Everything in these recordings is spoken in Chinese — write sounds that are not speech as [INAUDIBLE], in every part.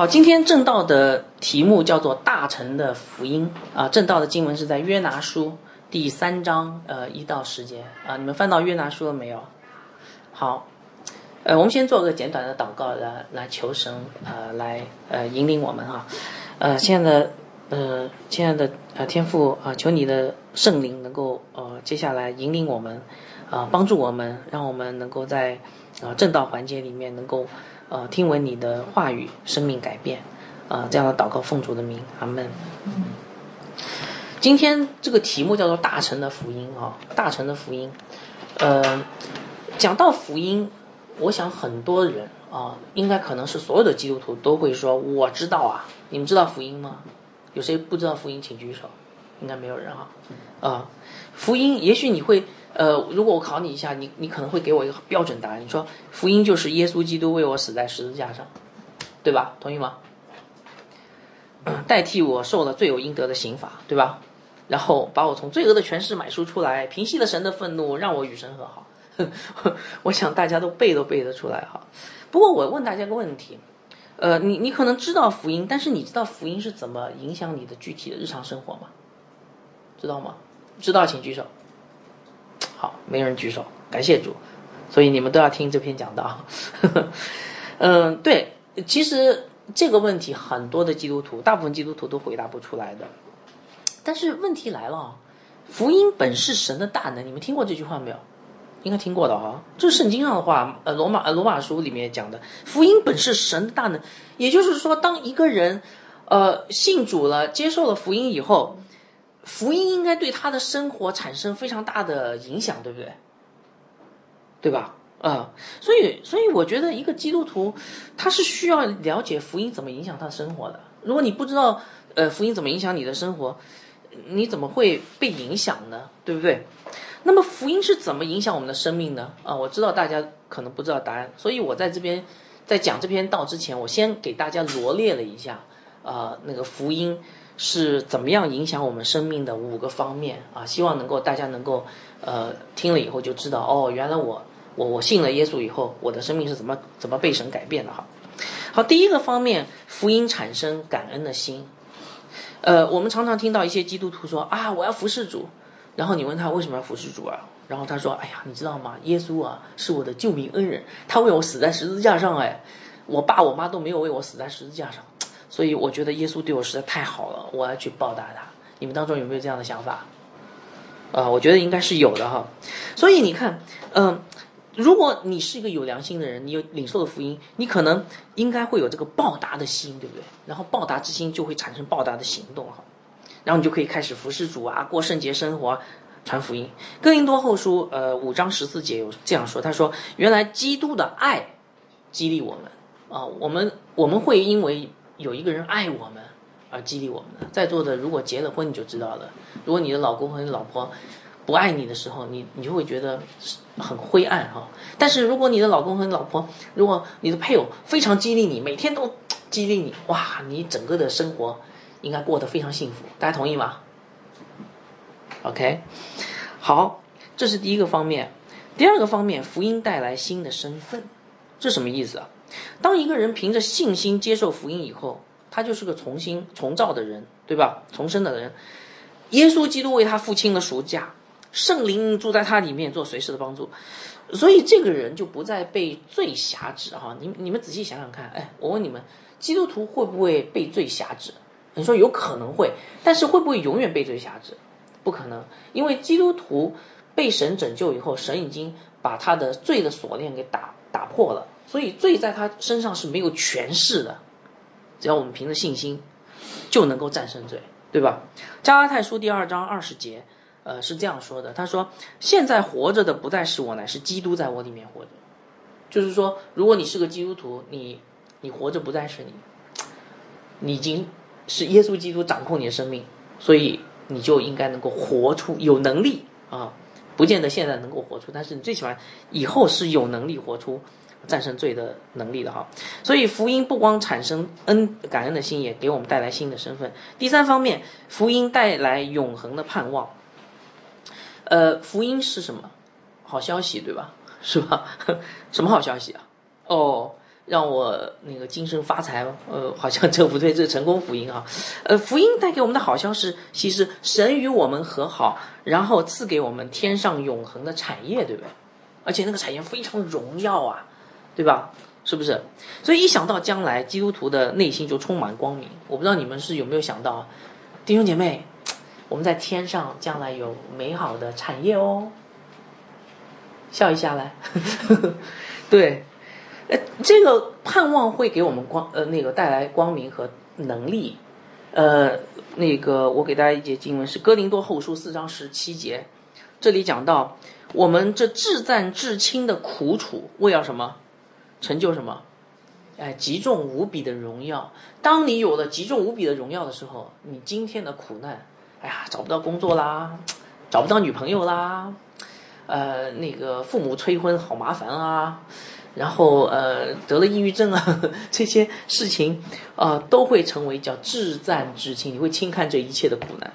好，今天正道的题目叫做“大臣的福音”啊。正道的经文是在约拿书第三章呃一到十节啊。你们翻到约拿书了没有？好，呃，我们先做个简短的祷告，来来求神呃来呃引领我们哈。呃，亲爱的呃亲爱的呃天父啊，求你的圣灵能够呃接下来引领我们啊，帮助我们，让我们能够在啊正道环节里面能够。呃，听闻你的话语，生命改变，啊，这样的祷告奉主的名，阿门。今天这个题目叫做“大臣的福音”啊，大臣的福音。呃，讲到福音，我想很多人啊，应该可能是所有的基督徒都会说：“我知道啊。”你们知道福音吗？有谁不知道福音，请举手。应该没有人啊。啊，福音，也许你会。呃，如果我考你一下，你你可能会给我一个标准答案。你说福音就是耶稣基督为我死在十字架上，对吧？同意吗？代替我受了罪有应得的刑罚，对吧？然后把我从罪恶的权势买赎出来，平息了神的愤怒，让我与神和好。[LAUGHS] 我想大家都背都背得出来哈。不过我问大家个问题，呃，你你可能知道福音，但是你知道福音是怎么影响你的具体的日常生活吗？知道吗？知道请举手。好，没人举手，感谢主，所以你们都要听这篇讲道。[LAUGHS] 嗯，对，其实这个问题很多的基督徒，大部分基督徒都回答不出来的。但是问题来了，福音本是神的大能，你们听过这句话没有？应该听过的哈，这是圣经上的话，呃，罗马呃罗马书里面讲的，福音本是神的大能，也就是说，当一个人呃信主了，接受了福音以后。福音应该对他的生活产生非常大的影响，对不对？对吧？啊，所以，所以我觉得一个基督徒他是需要了解福音怎么影响他生活的。如果你不知道，呃，福音怎么影响你的生活，你怎么会被影响呢？对不对？那么福音是怎么影响我们的生命呢？啊，我知道大家可能不知道答案，所以我在这边在讲这篇道之前，我先给大家罗列了一下啊，那个福音。是怎么样影响我们生命的五个方面啊？希望能够大家能够呃听了以后就知道哦，原来我我我信了耶稣以后，我的生命是怎么怎么被神改变的哈。好，第一个方面，福音产生感恩的心。呃，我们常常听到一些基督徒说啊，我要服侍主，然后你问他为什么要服侍主啊？然后他说，哎呀，你知道吗？耶稣啊是我的救命恩人，他为我死在十字架上，哎，我爸我妈都没有为我死在十字架上。所以我觉得耶稣对我实在太好了，我要去报答他。你们当中有没有这样的想法？啊，我觉得应该是有的哈。所以你看，嗯，如果你是一个有良心的人，你有领受的福音，你可能应该会有这个报答的心，对不对？然后报答之心就会产生报答的行动哈。然后你就可以开始服侍主啊，过圣洁生活，传福音。哥林多后书呃五章十四节有这样说，他说：“原来基督的爱激励我们啊，我们我们会因为。”有一个人爱我们，而激励我们的。在座的，如果结了婚，你就知道了。如果你的老公和你老婆不爱你的时候，你你就会觉得很灰暗哈。但是如果你的老公和你老婆，如果你的配偶非常激励你，每天都激励你，哇，你整个的生活应该过得非常幸福。大家同意吗？OK，好，这是第一个方面。第二个方面，福音带来新的身份，这什么意思啊？当一个人凭着信心接受福音以后，他就是个重新重造的人，对吧？重生的人，耶稣基督为他付清了赎价，圣灵住在他里面做随时的帮助，所以这个人就不再被罪辖制哈。你你们仔细想想看，哎，我问你们，基督徒会不会被罪辖制？你说有可能会，但是会不会永远被罪辖制？不可能，因为基督徒被神拯救以后，神已经把他的罪的锁链给打打破了。所以罪在他身上是没有权势的，只要我们凭着信心，就能够战胜罪，对吧？加拉太书第二章二十节，呃，是这样说的：他说，现在活着的不再是我，乃是基督在我里面活着。就是说，如果你是个基督徒，你你活着不再是你，[TSK] 你已经是耶稣基督掌控你的生命，所以你就应该能够活出有能力啊，不见得现在能够活出，但是你最起码以后是有能力活出。战胜罪的能力的哈，所以福音不光产生恩感恩的心，也给我们带来新的身份。第三方面，福音带来永恒的盼望。呃，福音是什么？好消息对吧？是吧？[LAUGHS] 什么好消息啊？哦，让我那个今生发财，呃，好像这不对，这是成功福音啊。呃，福音带给我们的好消息，其实神与我们和好，然后赐给我们天上永恒的产业，对不对？而且那个产业非常荣耀啊，对吧？是不是？所以一想到将来，基督徒的内心就充满光明。我不知道你们是有没有想到，弟兄姐妹，我们在天上将来有美好的产业哦。笑一下来，[LAUGHS] 对。呃，这个盼望会给我们光呃那个带来光明和能力，呃，那个我给大家一节经文是哥林多后书四章十七节，这里讲到我们这至赞至亲的苦楚，为了什么？成就什么？哎，极重无比的荣耀。当你有了极重无比的荣耀的时候，你今天的苦难，哎呀，找不到工作啦，找不到女朋友啦，呃，那个父母催婚好麻烦啊。然后呃得了抑郁症啊，[LAUGHS] 这些事情啊都会成为叫至赞至亲，你会轻看这一切的苦难，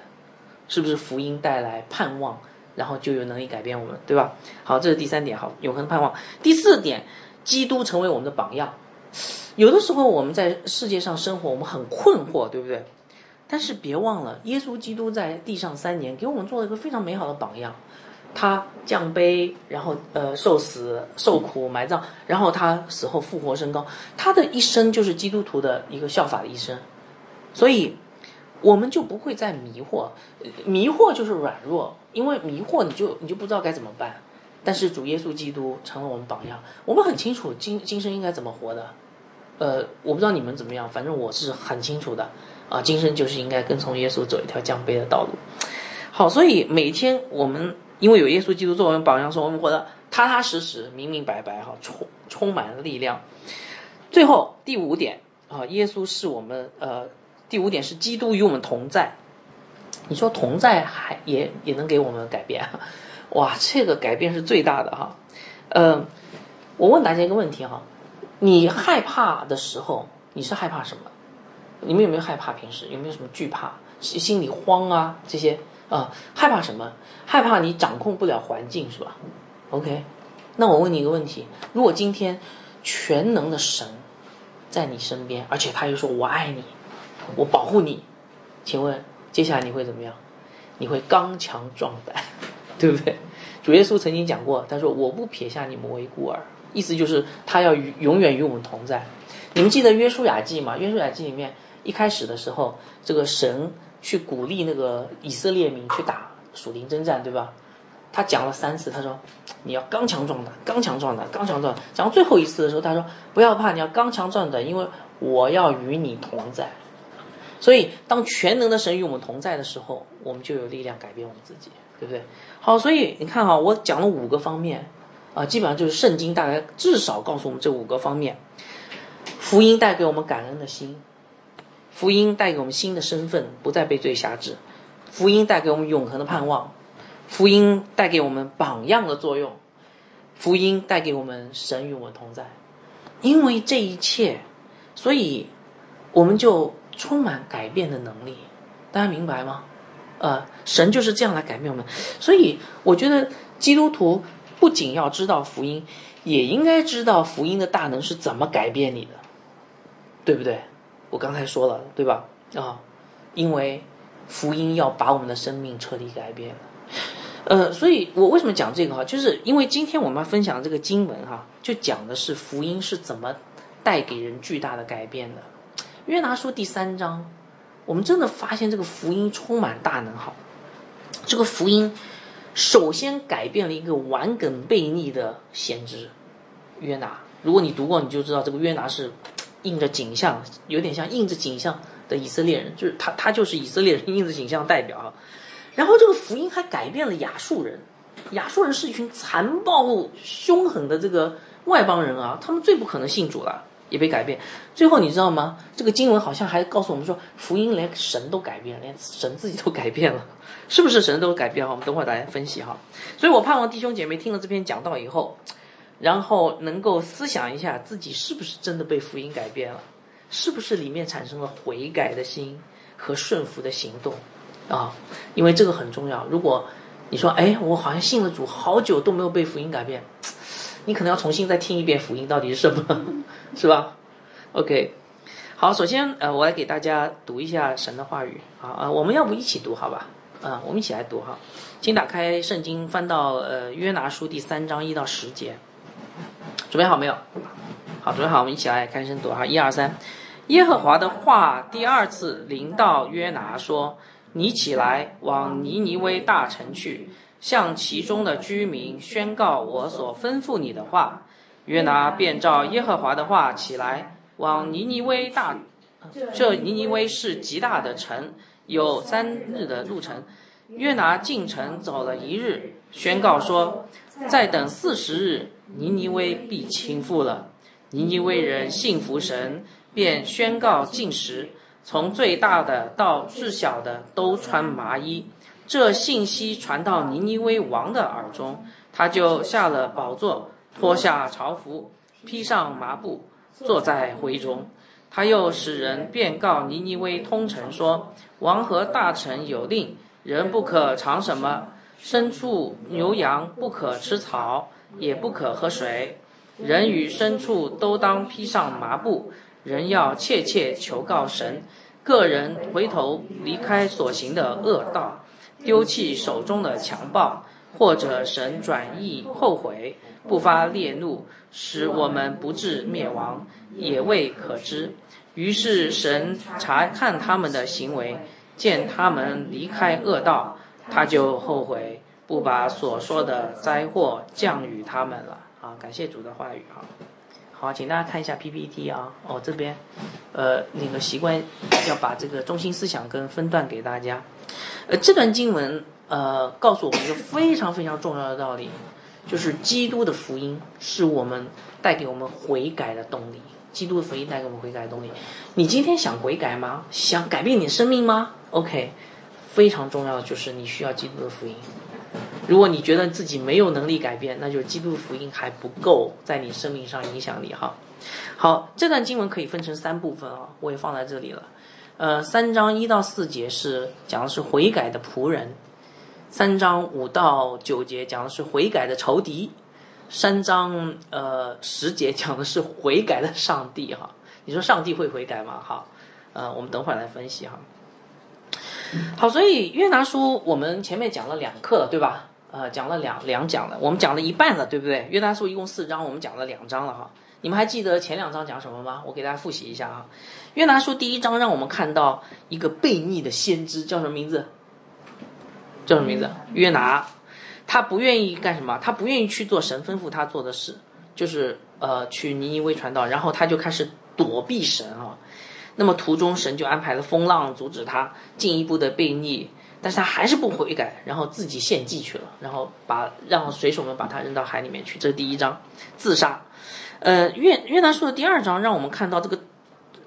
是不是福音带来盼望，然后就有能力改变我们，对吧？好，这是第三点，好，永恒的盼望。第四点，基督成为我们的榜样。有的时候我们在世界上生活，我们很困惑，对不对？但是别忘了，耶稣基督在地上三年，给我们做了一个非常美好的榜样。他降杯，然后呃受死、受苦、埋葬，然后他死后复活升高，他的一生就是基督徒的一个效法的一生，所以我们就不会再迷惑，迷惑就是软弱，因为迷惑你就你就不知道该怎么办。但是主耶稣基督成了我们榜样，我们很清楚今今生应该怎么活的。呃，我不知道你们怎么样，反正我是很清楚的啊，今生就是应该跟从耶稣走一条降杯的道路。好，所以每天我们。因为有耶稣基督作为榜样，说我们活得踏踏实实、明明白白，哈，充充满力量。最后第五点啊，耶稣是我们呃，第五点是基督与我们同在。你说同在还也也能给我们改变，哇，这个改变是最大的哈。嗯，我问大家一个问题哈，你害怕的时候，你是害怕什么？你们有没有害怕？平时有没有什么惧怕？心心里慌啊这些？啊，害怕什么？害怕你掌控不了环境，是吧？OK，那我问你一个问题：如果今天全能的神在你身边，而且他又说我爱你，我保护你，请问接下来你会怎么样？你会刚强壮胆，[LAUGHS] 对不对？主耶稣曾经讲过，他说我不撇下你们为孤儿，意思就是他要与永远与我们同在。你们记得约书亚记吗？约书亚记里面一开始的时候，这个神。去鼓励那个以色列民去打属灵征战，对吧？他讲了三次，他说你要刚强壮胆，刚强壮胆，刚强壮。讲到最后一次的时候，他说不要怕，你要刚强壮胆，因为我要与你同在。所以，当全能的神与我们同在的时候，我们就有力量改变我们自己，对不对？好，所以你看哈，我讲了五个方面啊，基本上就是圣经大概至少告诉我们这五个方面：福音带给我们感恩的心。福音带给我们新的身份，不再被罪辖制；福音带给我们永恒的盼望；福音带给我们榜样的作用；福音带给我们神与我同在。因为这一切，所以我们就充满改变的能力。大家明白吗？呃，神就是这样来改变我们。所以我觉得基督徒不仅要知道福音，也应该知道福音的大能是怎么改变你的，对不对？我刚才说了，对吧？啊，因为福音要把我们的生命彻底改变。呃，所以我为什么讲这个哈？就是因为今天我们分享这个经文哈，就讲的是福音是怎么带给人巨大的改变的。约拿书第三章，我们真的发现这个福音充满大能哈。这个福音首先改变了一个顽梗悖逆的先知约拿。如果你读过，你就知道这个约拿是。印着景象，有点像印着景象的以色列人，就是他，他就是以色列人印着景象代表啊。然后这个福音还改变了亚述人，亚述人是一群残暴凶狠的这个外邦人啊，他们最不可能信主了，也被改变。最后你知道吗？这个经文好像还告诉我们说，福音连神都改变，连神自己都改变了，是不是神都改变？了，我们等会儿来分析哈。所以我盼望弟兄姐妹听了这篇讲道以后。然后能够思想一下自己是不是真的被福音改变了，是不是里面产生了悔改的心和顺服的行动啊？因为这个很重要。如果你说哎，我好像信了主好久都没有被福音改变，你可能要重新再听一遍福音到底是什么，[LAUGHS] 是吧？OK，好，首先呃，我来给大家读一下神的话语啊啊，我们要不一起读好吧？啊，我们一起来读哈，请打开圣经，翻到呃约拿书第三章一到十节，准备好没有？好，准备好，我们一起来开始读哈，一二三，耶和华的话第二次临到约拿说：“你起来，往尼尼微大城去。”向其中的居民宣告我所吩咐你的话。约拿便照耶和华的话起来，往尼尼微大。这尼尼微是极大的城，有三日的路程。约拿进城走了一日，宣告说：再等四十日，尼尼微必倾覆了。尼尼微人信服神，便宣告禁食，从最大的到最小的都穿麻衣。这信息传到尼尼微王的耳中，他就下了宝座，脱下朝服，披上麻布，坐在灰中。他又使人便告尼尼微通臣说：王和大臣有令，人不可尝什么，牲畜牛羊不可吃草，也不可喝水。人与牲畜都当披上麻布。人要切切求告神，个人回头离开所行的恶道。丢弃手中的强暴，或者神转意后悔，不发烈怒，使我们不致灭亡，也未可知。于是神查看他们的行为，见他们离开恶道，他就后悔，不把所说的灾祸降与他们了。啊，感谢主的话语啊。好，请大家看一下 PPT 啊。哦，这边，呃，那个习惯要把这个中心思想跟分段给大家。呃，这段经文呃告诉我们一个非常非常重要的道理，就是基督的福音是我们带给我们悔改的动力。基督的福音带给我们悔改的动力。你今天想悔改吗？想改变你的生命吗？OK，非常重要的就是你需要基督的福音。如果你觉得自己没有能力改变，那就是基督福音还不够在你生命上影响力哈。好，这段经文可以分成三部分啊，我也放在这里了。呃，三章一到四节是讲的是悔改的仆人，三章五到九节讲的是悔改的仇敌，三章呃十节讲的是悔改的上帝哈。你说上帝会悔改吗？哈，呃，我们等会儿来分析哈。好，所以约拿书我们前面讲了两课了，对吧？呃，讲了两两讲了，我们讲了一半了，对不对？约拿书一共四章，我们讲了两章了哈。你们还记得前两章讲什么吗？我给大家复习一下啊。约拿书第一章让我们看到一个悖逆的先知，叫什么名字？叫什么名字？约拿。他不愿意干什么？他不愿意去做神吩咐他做的事，就是呃去尼尼微传道，然后他就开始躲避神啊。那么途中神就安排了风浪阻止他进一步的悖逆，但是他还是不悔改，然后自己献祭去了，然后把让水手们把他扔到海里面去。这是第一章，自杀。呃，约约拿书的第二章让我们看到这个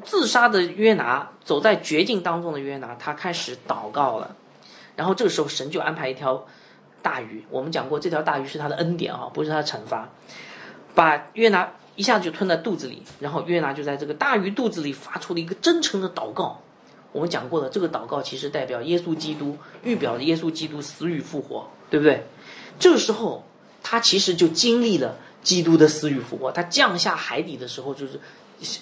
自杀的约拿，走在绝境当中的约拿，他开始祷告了。然后这个时候，神就安排一条大鱼。我们讲过，这条大鱼是他的恩典啊，不是他的惩罚。把约拿一下子就吞在肚子里，然后约拿就在这个大鱼肚子里发出了一个真诚的祷告。我们讲过的，这个祷告其实代表耶稣基督，预表的耶稣基督死与复活，对不对？这个时候，他其实就经历了。基督的死与复活，他降下海底的时候，就是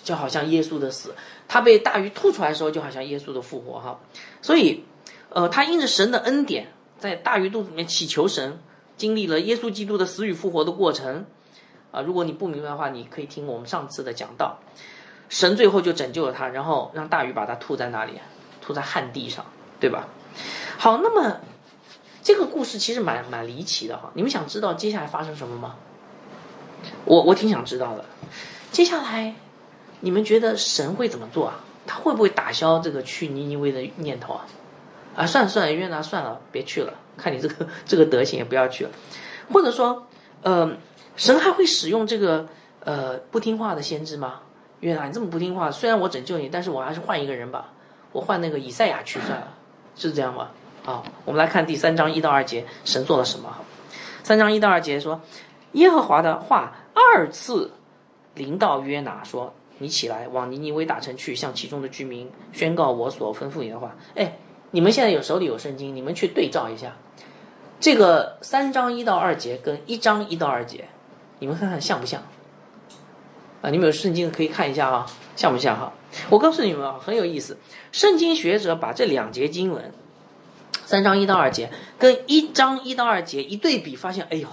就好像耶稣的死；他被大鱼吐出来的时候，就好像耶稣的复活。哈，所以，呃，他因着神的恩典，在大鱼肚子里面祈求神，经历了耶稣基督的死与复活的过程。啊，如果你不明白的话，你可以听我们上次的讲道。神最后就拯救了他，然后让大鱼把他吐在哪里？吐在旱地上，对吧？好，那么这个故事其实蛮蛮离奇的哈。你们想知道接下来发生什么吗？我我挺想知道的，接下来你们觉得神会怎么做啊？他会不会打消这个去尼尼微的念头啊？啊，算了算了，约拿算了，别去了。看你这个 [LAUGHS] 这个德行，也不要去了。或者说，呃，神还会使用这个呃不听话的先知吗？约拿，你这么不听话，虽然我拯救你，但是我还是换一个人吧，我换那个以赛亚去算了，是这样吗？好，我们来看第三章一到二节，神做了什么？三章一到二节说。耶和华的话二次临到约拿说：“你起来，往尼尼微大城去，向其中的居民宣告我所吩咐你的话。”哎，你们现在有手里有圣经，你们去对照一下，这个三章一到二节跟一章一到二节，你们看看像不像？啊，你们有圣经可以看一下啊，像不像哈？我告诉你们啊，很有意思。圣经学者把这两节经文，三章一到二节，跟一章一到二节一对比，发现，哎呦，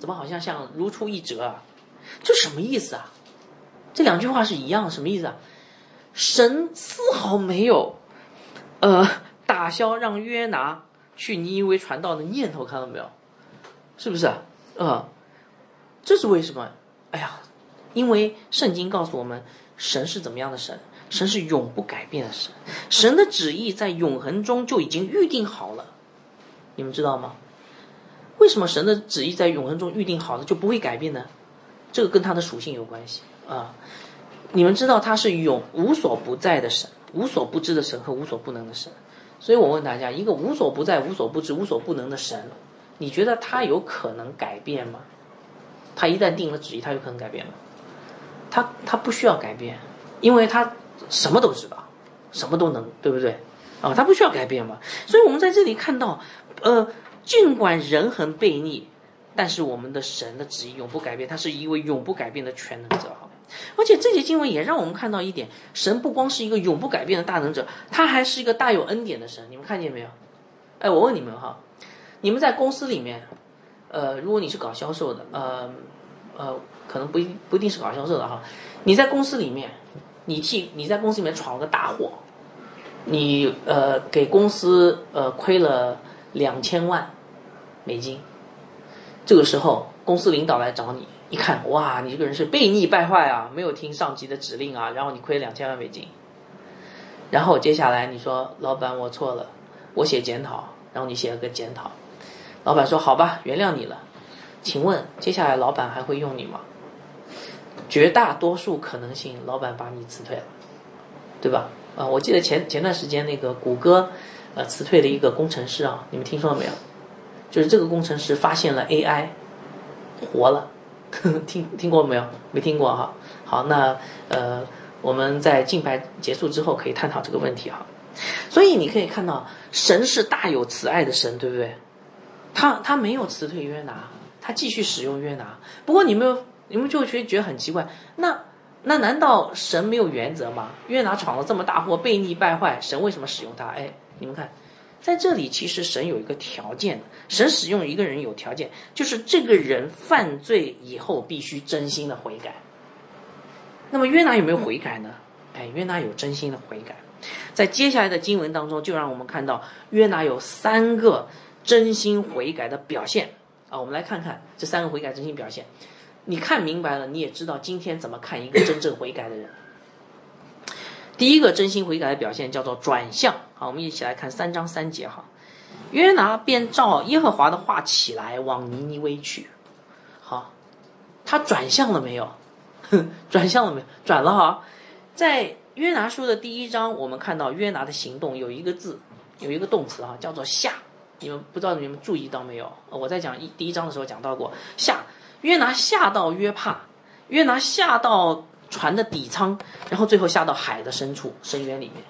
怎么好像像如出一辙啊？这什么意思啊？这两句话是一样，什么意思啊？神丝毫没有，呃，打消让约拿去尼为传道的念头，看到没有？是不是啊？啊，这是为什么？哎呀，因为圣经告诉我们，神是怎么样的神？神是永不改变的神，神的旨意在永恒中就已经预定好了。你们知道吗？为什么神的旨意在永恒中预定好了就不会改变呢？这个跟他的属性有关系啊。你们知道他是永无所不在的神，无所不知的神和无所不能的神，所以我问大家，一个无所不在、无所不知、无所不能的神，你觉得他有可能改变吗？他一旦定了旨意，他有可能改变吗？他他不需要改变，因为他什么都知道，什么都能，对不对？啊，他不需要改变嘛。所以我们在这里看到，呃，尽管人很悖逆，但是我们的神的旨意永不改变，他是一位永不改变的全能者，哈。而且这节经文也让我们看到一点：神不光是一个永不改变的大能者，他还是一个大有恩典的神。你们看见没有？哎，我问你们哈，你们在公司里面，呃，如果你是搞销售的，呃，呃，可能不一不一定是搞销售的哈。你在公司里面，你替你在公司里面闯了个大祸，你呃给公司呃亏了两千万美金，这个时候公司领导来找你。一看，哇，你这个人是被逆败坏啊，没有听上级的指令啊，然后你亏两千万美金。然后接下来你说，老板我错了，我写检讨，然后你写了个检讨，老板说好吧，原谅你了。请问接下来老板还会用你吗？绝大多数可能性，老板把你辞退了，对吧？啊，我记得前前段时间那个谷歌，呃，辞退了一个工程师啊，你们听说了没有？就是这个工程师发现了 AI，活了。[LAUGHS] 听听过没有？没听过哈。好，那呃，我们在竞拍结束之后可以探讨这个问题哈。所以你可以看到，神是大有慈爱的神，对不对？他他没有辞退约拿，他继续使用约拿。不过你们你们就会觉得觉得很奇怪，那那难道神没有原则吗？约拿闯了这么大祸，悖逆败坏，神为什么使用他？哎，你们看。在这里，其实神有一个条件，神使用一个人有条件，就是这个人犯罪以后必须真心的悔改。那么约拿有没有悔改呢？哎，约拿有真心的悔改。在接下来的经文当中，就让我们看到约拿有三个真心悔改的表现啊。我们来看看这三个悔改真心表现，你看明白了，你也知道今天怎么看一个真正悔改的人。[COUGHS] 第一个真心悔改的表现叫做转向。好，我们一起来看三章三节哈。约拿便照耶和华的话起来，往尼尼微去。好，他转向了没有？[LAUGHS] 转向了没有？转了哈。在约拿书的第一章，我们看到约拿的行动有一个字，有一个动词哈，叫做下。你们不知道你们注意到没有？我在讲一第一章的时候讲到过下。约拿下到约帕，约拿下到。船的底舱，然后最后下到海的深处深渊里面。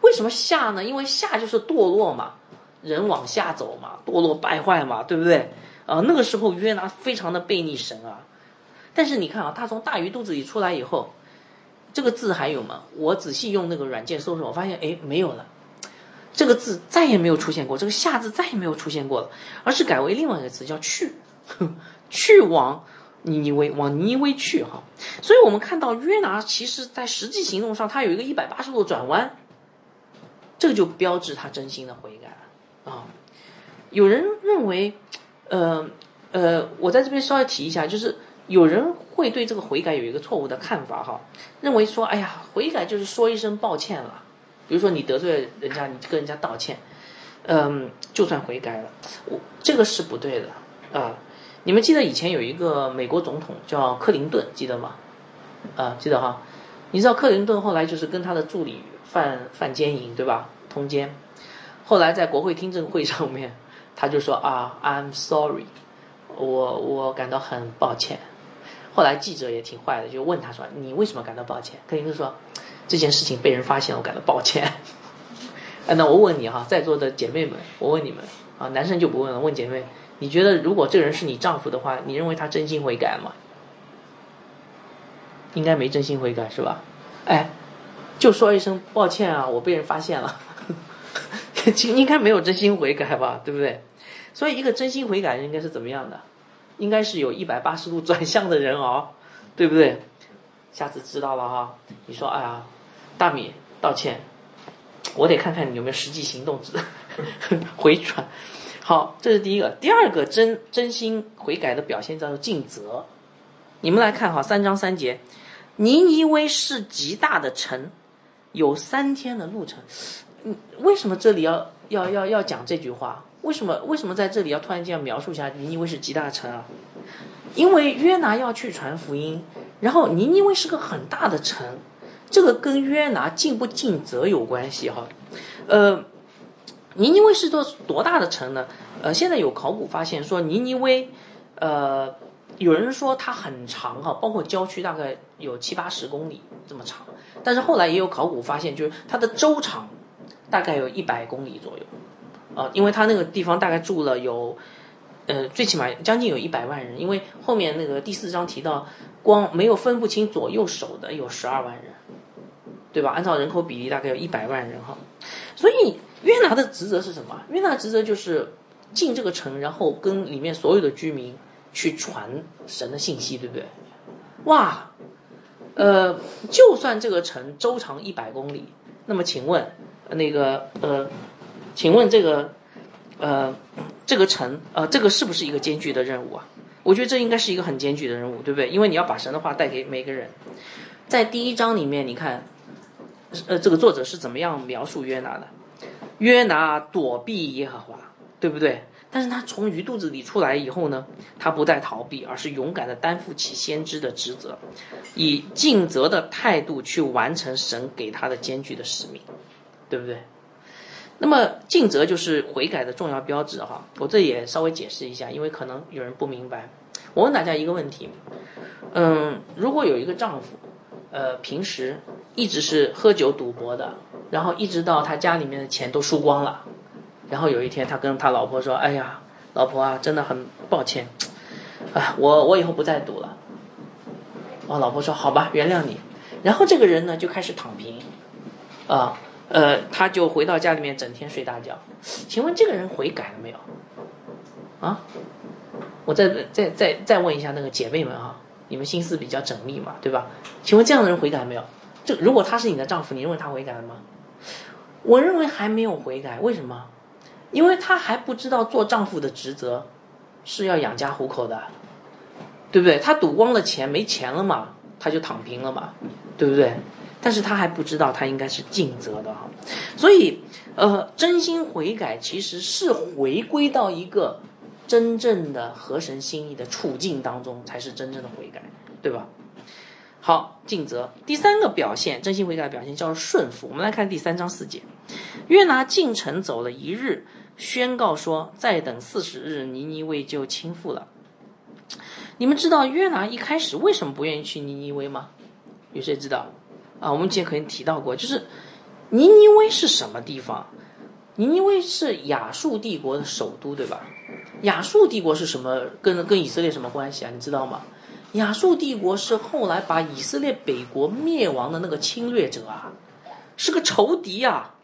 为什么下呢？因为下就是堕落嘛，人往下走嘛，堕落败坏嘛，对不对？啊，那个时候约拿非常的背逆神啊。但是你看啊，他从大鱼肚子里出来以后，这个字还有吗？我仔细用那个软件搜索，我发现哎没有了，这个字再也没有出现过，这个下字再也没有出现过了，而是改为另外一个词叫去，去往。尼尼微往尼尼微去哈，所以我们看到约拿其实在实际行动上他有一个一百八十度转弯，这个就标志他真心的悔改了啊。有人认为，呃呃，我在这边稍微提一下，就是有人会对这个悔改有一个错误的看法哈，认为说，哎呀，悔改就是说一声抱歉了，比如说你得罪人家，你跟人家道歉，嗯，就算悔改了，我这个是不对的啊。你们记得以前有一个美国总统叫克林顿，记得吗？啊，记得哈。你知道克林顿后来就是跟他的助理犯犯奸淫，对吧？通奸。后来在国会听证会上面，[LAUGHS] 他就说啊，I'm sorry，我我感到很抱歉。后来记者也挺坏的，就问他说，你为什么感到抱歉？克林顿说，这件事情被人发现了，我感到抱歉。[LAUGHS] 哎，那我问你哈，在座的姐妹们，我问你们啊，男生就不问了，问姐妹。你觉得如果这个人是你丈夫的话，你认为他真心悔改吗？应该没真心悔改是吧？哎，就说一声抱歉啊，我被人发现了，[LAUGHS] 应该没有真心悔改吧，对不对？所以一个真心悔改应该是怎么样的？应该是有一百八十度转向的人哦，对不对？下次知道了哈，你说哎呀，大米道歉，我得看看你有没有实际行动 [LAUGHS] 回转。好，这是第一个，第二个真真心悔改的表现叫做尽责。你们来看哈，三章三节，尼尼微是极大的城，有三天的路程。嗯，为什么这里要要要要讲这句话？为什么为什么在这里要突然间要描述一下尼尼微是极大的城啊？因为约拿要去传福音，然后尼尼微是个很大的城，这个跟约拿尽不尽责有关系哈。呃，尼尼微是座多大的城呢？呃，现在有考古发现说尼尼微，呃，有人说它很长哈，包括郊区大概有七八十公里这么长，但是后来也有考古发现，就是它的周长大概有一百公里左右。啊，因为他那个地方大概住了有，呃，最起码将近有一百万人。因为后面那个第四章提到，光没有分不清左右手的有十二万人，对吧？按照人口比例，大概有一百万人哈。所以约拿的职责是什么？约拿职责就是进这个城，然后跟里面所有的居民去传神的信息，对不对？哇，呃，就算这个城周长一百公里，那么请问那个呃。请问这个，呃，这个城，呃，这个是不是一个艰巨的任务啊？我觉得这应该是一个很艰巨的任务，对不对？因为你要把神的话带给每个人。在第一章里面，你看，呃，这个作者是怎么样描述约拿的？约拿躲避耶和华，对不对？但是他从鱼肚子里出来以后呢，他不再逃避，而是勇敢的担负起先知的职责，以尽责的态度去完成神给他的艰巨的使命，对不对？那么尽责就是悔改的重要标志哈，我这也稍微解释一下，因为可能有人不明白。我问大家一个问题，嗯，如果有一个丈夫，呃，平时一直是喝酒赌博的，然后一直到他家里面的钱都输光了，然后有一天他跟他老婆说：“哎呀，老婆啊，真的很抱歉，啊，我我以后不再赌了。”啊，老婆说：“好吧，原谅你。”然后这个人呢就开始躺平，啊。呃，他就回到家里面，整天睡大觉。请问这个人悔改了没有？啊？我再再再再问一下那个姐妹们啊，你们心思比较缜密嘛，对吧？请问这样的人悔改没有？这如果他是你的丈夫，你认为他悔改了吗？我认为还没有悔改，为什么？因为他还不知道做丈夫的职责是要养家糊口的，对不对？他赌光了钱，没钱了嘛，他就躺平了嘛，对不对？但是他还不知道，他应该是尽责的哈，所以，呃，真心悔改其实是回归到一个真正的合神心意的处境当中，才是真正的悔改，对吧？好，尽责。第三个表现，真心悔改的表现叫顺服。我们来看第三章四节，约拿进城走了一日，宣告说：“再等四十日，尼尼微就倾覆了。”你们知道约拿一开始为什么不愿意去尼尼微吗？有谁知道？啊，我们之前可能提到过，就是尼尼微是什么地方？尼尼微是亚述帝国的首都，对吧？亚述帝国是什么？跟跟以色列什么关系啊？你知道吗？亚述帝国是后来把以色列北国灭亡的那个侵略者啊，是个仇敌啊，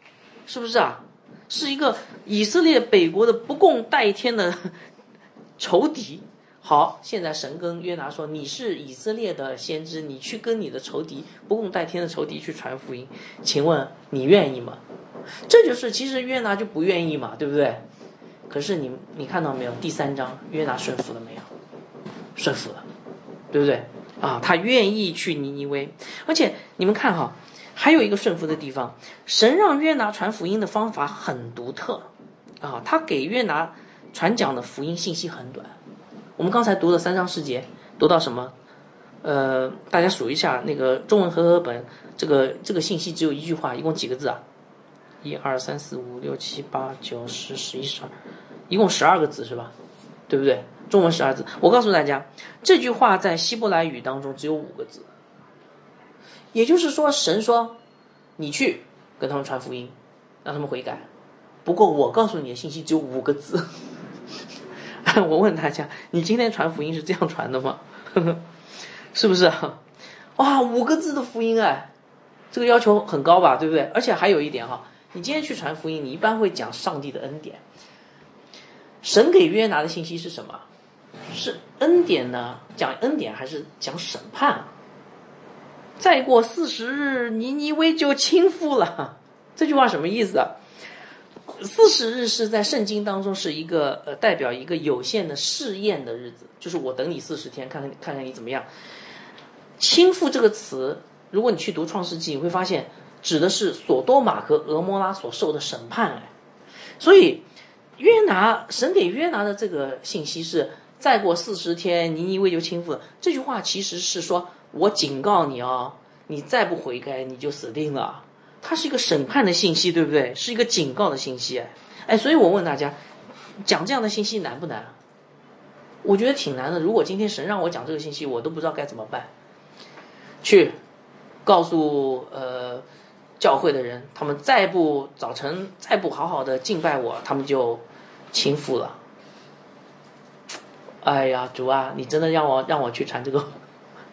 是不是啊？是一个以色列北国的不共戴天的仇敌。好，现在神跟约拿说：“你是以色列的先知，你去跟你的仇敌不共戴天的仇敌去传福音，请问你愿意吗？”这就是其实约拿就不愿意嘛，对不对？可是你你看到没有？第三章约拿顺服了没有？顺服了，对不对？啊，他愿意去尼尼微，而且你们看哈，还有一个顺服的地方，神让约拿传福音的方法很独特啊，他给约拿传讲的福音信息很短。我们刚才读了三章四节，读到什么？呃，大家数一下那个中文和合本，这个这个信息只有一句话，一共几个字啊？一二三四五六七八九十十一十二，一共十二个字是吧？对不对？中文十二字。我告诉大家，这句话在希伯来语当中只有五个字。也就是说，神说你去跟他们传福音，让他们悔改。不过我告诉你的信息只有五个字。[LAUGHS] 我问大家，你今天传福音是这样传的吗？[LAUGHS] 是不是？哇，五个字的福音哎，这个要求很高吧，对不对？而且还有一点哈，你今天去传福音，你一般会讲上帝的恩典。神给约拿的信息是什么？是恩典呢？讲恩典还是讲审判？再过四十日，尼尼微就倾覆了。[LAUGHS] 这句话什么意思啊？四十日是在圣经当中是一个呃代表一个有限的试验的日子，就是我等你四十天，看看看看你怎么样。倾覆这个词，如果你去读创世纪，你会发现指的是索多玛和俄摩拉所受的审判。哎，所以约拿神给约拿的这个信息是再过四十天，尼尼微就倾覆了。这句话其实是说我警告你哦，你再不悔改，你就死定了。它是一个审判的信息，对不对？是一个警告的信息，哎，所以我问大家，讲这样的信息难不难？我觉得挺难的。如果今天神让我讲这个信息，我都不知道该怎么办。去告诉呃教会的人，他们再不早晨再不好好的敬拜我，他们就倾覆了。哎呀，主啊，你真的让我让我去传这个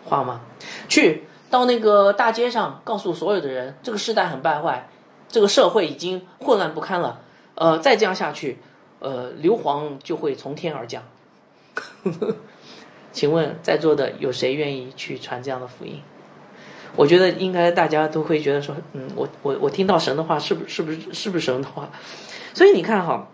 话吗？去。到那个大街上，告诉所有的人，这个时代很败坏，这个社会已经混乱不堪了。呃，再这样下去，呃，硫磺就会从天而降。[LAUGHS] 请问在座的有谁愿意去传这样的福音？我觉得应该大家都会觉得说，嗯，我我我听到神的话，是不是不是是不是神的话？所以你看哈。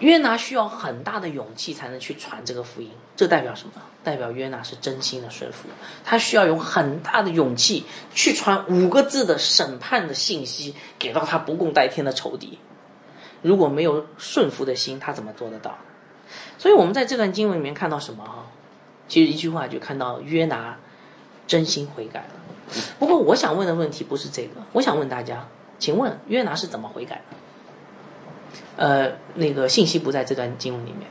约拿需要很大的勇气才能去传这个福音，这代表什么？代表约拿是真心的顺服。他需要有很大的勇气去传五个字的审判的信息给到他不共戴天的仇敌。如果没有顺服的心，他怎么做得到？所以我们在这段经文里面看到什么？哈，其实一句话就看到约拿真心悔改了。不过我想问的问题不是这个，我想问大家，请问约拿是怎么悔改的？呃，那个信息不在这段经文里面。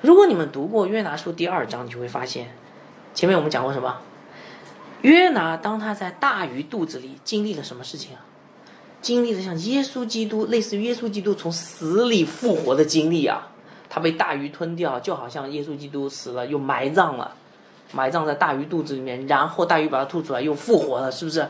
如果你们读过约拿书第二章，你就会发现，前面我们讲过什么？约拿当他在大鱼肚子里经历了什么事情啊？经历了像耶稣基督，类似耶稣基督从死里复活的经历啊。他被大鱼吞掉，就好像耶稣基督死了又埋葬了，埋葬在大鱼肚子里面，然后大鱼把它吐出来又复活了，是不是？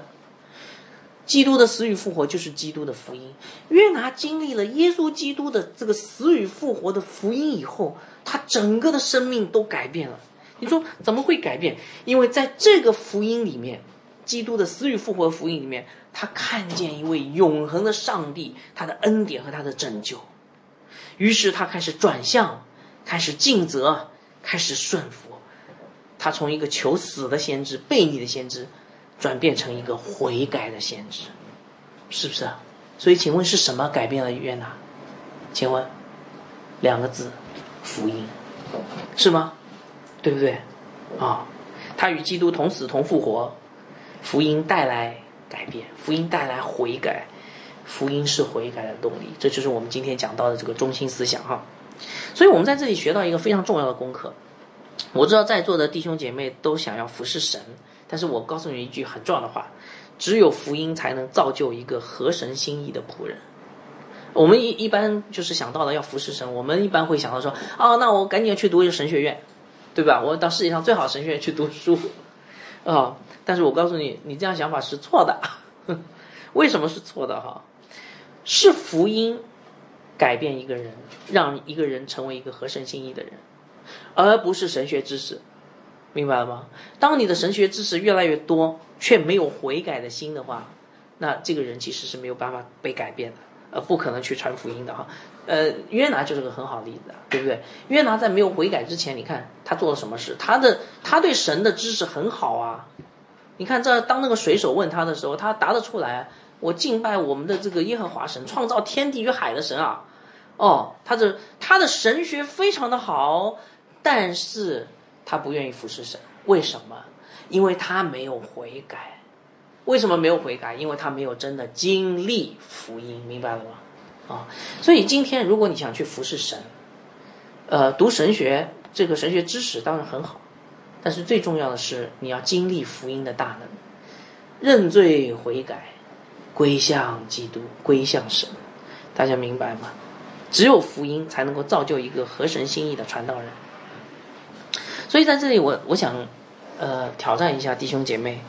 基督的死与复活就是基督的福音。约拿经历了耶稣基督的这个死与复活的福音以后，他整个的生命都改变了。你说怎么会改变？因为在这个福音里面，基督的死与复活福音里面，他看见一位永恒的上帝，他的恩典和他的拯救。于是他开始转向，开始尽责，开始顺服。他从一个求死的先知、悖逆的先知。转变成一个悔改的先知，是不是？所以，请问是什么改变了约拿？请问，两个字，福音，是吗？对不对？啊，他与基督同死同复活，福音带来改变，福音带来悔改，福音是悔改的动力。这就是我们今天讲到的这个中心思想哈。所以我们在这里学到一个非常重要的功课。我知道在座的弟兄姐妹都想要服侍神。但是我告诉你一句很重要的话：只有福音才能造就一个合神心意的仆人。我们一一般就是想到了要服侍神，我们一般会想到说：哦，那我赶紧去读一个神学院，对吧？我到世界上最好神学院去读书啊！但是我告诉你，你这样想法是错的。[LAUGHS] 为什么是错的？哈，是福音改变一个人，让一个人成为一个合神心意的人，而不是神学知识。明白了吗？当你的神学知识越来越多，却没有悔改的心的话，那这个人其实是没有办法被改变的，呃，不可能去传福音的哈。呃，约拿就是个很好的例子，对不对？约拿在没有悔改之前，你看他做了什么事？他的他对神的知识很好啊。你看这当那个水手问他的时候，他答得出来。我敬拜我们的这个耶和华神，创造天地与海的神啊。哦，他的他的神学非常的好，但是。他不愿意服侍神，为什么？因为他没有悔改。为什么没有悔改？因为他没有真的经历福音，明白了吗？啊，所以今天如果你想去服侍神，呃，读神学这个神学知识当然很好，但是最重要的是你要经历福音的大能，认罪悔改，归向基督，归向神。大家明白吗？只有福音才能够造就一个合神心意的传道人。所以在这里，我我想，呃，挑战一下弟兄姐妹，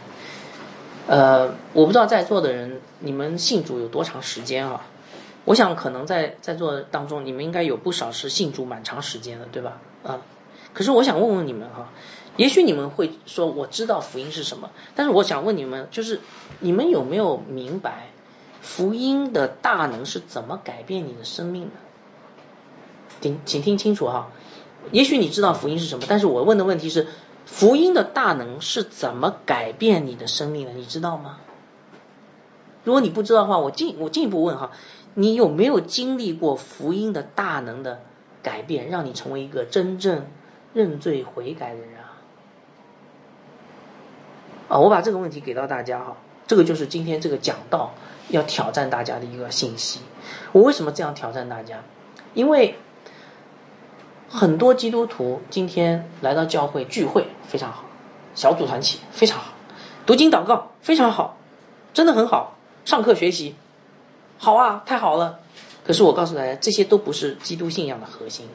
呃，我不知道在座的人你们信主有多长时间啊？我想可能在在座当中，你们应该有不少是信主蛮长时间的，对吧？啊，可是我想问问你们哈，也许你们会说我知道福音是什么，但是我想问你们，就是你们有没有明白福音的大能是怎么改变你的生命的？听，请听清楚哈。也许你知道福音是什么，但是我问的问题是，福音的大能是怎么改变你的生命的？你知道吗？如果你不知道的话，我进我进一步问哈。你有没有经历过福音的大能的改变，让你成为一个真正认罪悔改的人啊？啊，我把这个问题给到大家哈，这个就是今天这个讲道要挑战大家的一个信息。我为什么这样挑战大家？因为很多基督徒今天来到教会聚会非常好，小组团体非常好，读经祷告非常好，真的很好，上课学习。好啊，太好了！可是我告诉大家，这些都不是基督信仰的核心。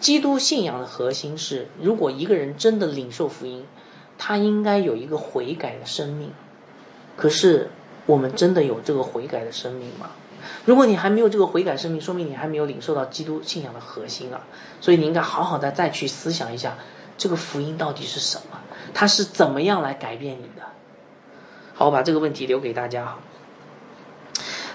基督信仰的核心是，如果一个人真的领受福音，他应该有一个悔改的生命。可是我们真的有这个悔改的生命吗？如果你还没有这个悔改生命，说明你还没有领受到基督信仰的核心啊！所以你应该好好的再去思想一下，这个福音到底是什么？它是怎么样来改变你的？好，我把这个问题留给大家哈。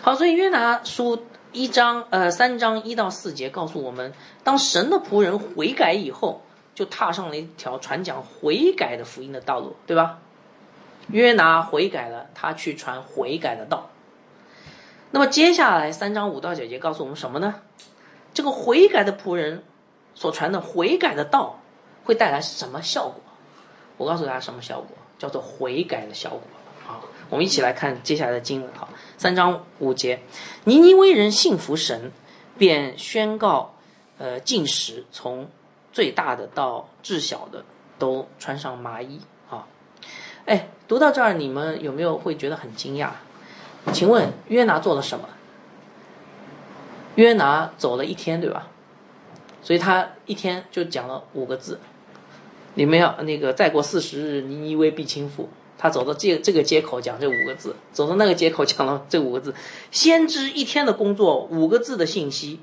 好，所以约拿书一章呃三章一到四节告诉我们，当神的仆人悔改以后，就踏上了一条传讲悔改的福音的道路，对吧？约拿悔改了，他去传悔改的道。那么接下来三章五到九节告诉我们什么呢？这个悔改的仆人所传的悔改的道会带来什么效果？我告诉大家什么效果？叫做悔改的效果。好，我们一起来看接下来的经文。好。三章五节，尼尼微人信服神，便宣告，呃，禁食，从最大的到至小的都穿上麻衣啊！哎，读到这儿，你们有没有会觉得很惊讶？请问约拿做了什么？约拿走了一天，对吧？所以他一天就讲了五个字，你们要那个再过四十日，尼尼微必倾覆。他走到这这个街口讲这五个字，走到那个街口讲了这五个字，先知一天的工作五个字的信息，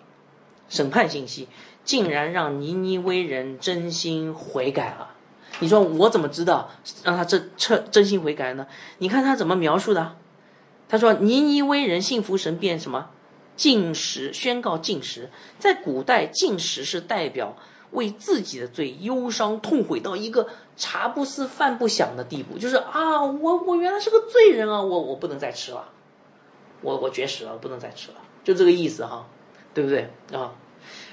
审判信息，竟然让尼尼微人真心悔改了。你说我怎么知道让他真真真心悔改呢？你看他怎么描述的？他说尼尼微人信服神变什么？禁食，宣告禁食。在古代，禁食是代表。为自己的罪忧伤痛悔到一个茶不思饭不想的地步，就是啊，我我原来是个罪人啊，我我不能再吃了，我我绝食了，不能再吃了，就这个意思哈，对不对啊？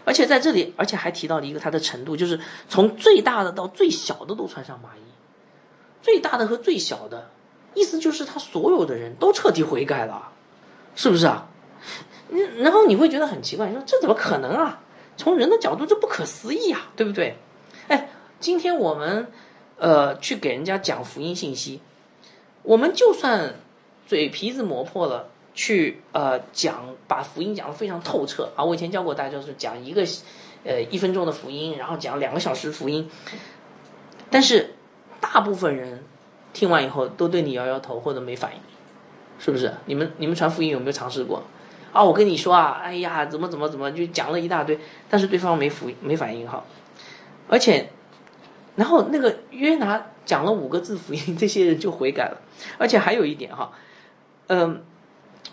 而且在这里，而且还提到了一个他的程度，就是从最大的到最小的都穿上麻衣，最大的和最小的，意思就是他所有的人都彻底悔改了，是不是啊？然后你会觉得很奇怪，你说这怎么可能啊？从人的角度，这不可思议啊，对不对？哎，今天我们呃去给人家讲福音信息，我们就算嘴皮子磨破了，去呃讲把福音讲的非常透彻啊。我以前教过大家，就是讲一个呃一分钟的福音，然后讲两个小时福音，但是大部分人听完以后都对你摇摇头或者没反应，是不是？你们你们传福音有没有尝试过？啊，我跟你说啊，哎呀，怎么怎么怎么，就讲了一大堆，但是对方没福没反应哈，而且，然后那个约拿讲了五个字福音，[LAUGHS] 这些人就悔改了，而且还有一点哈，嗯，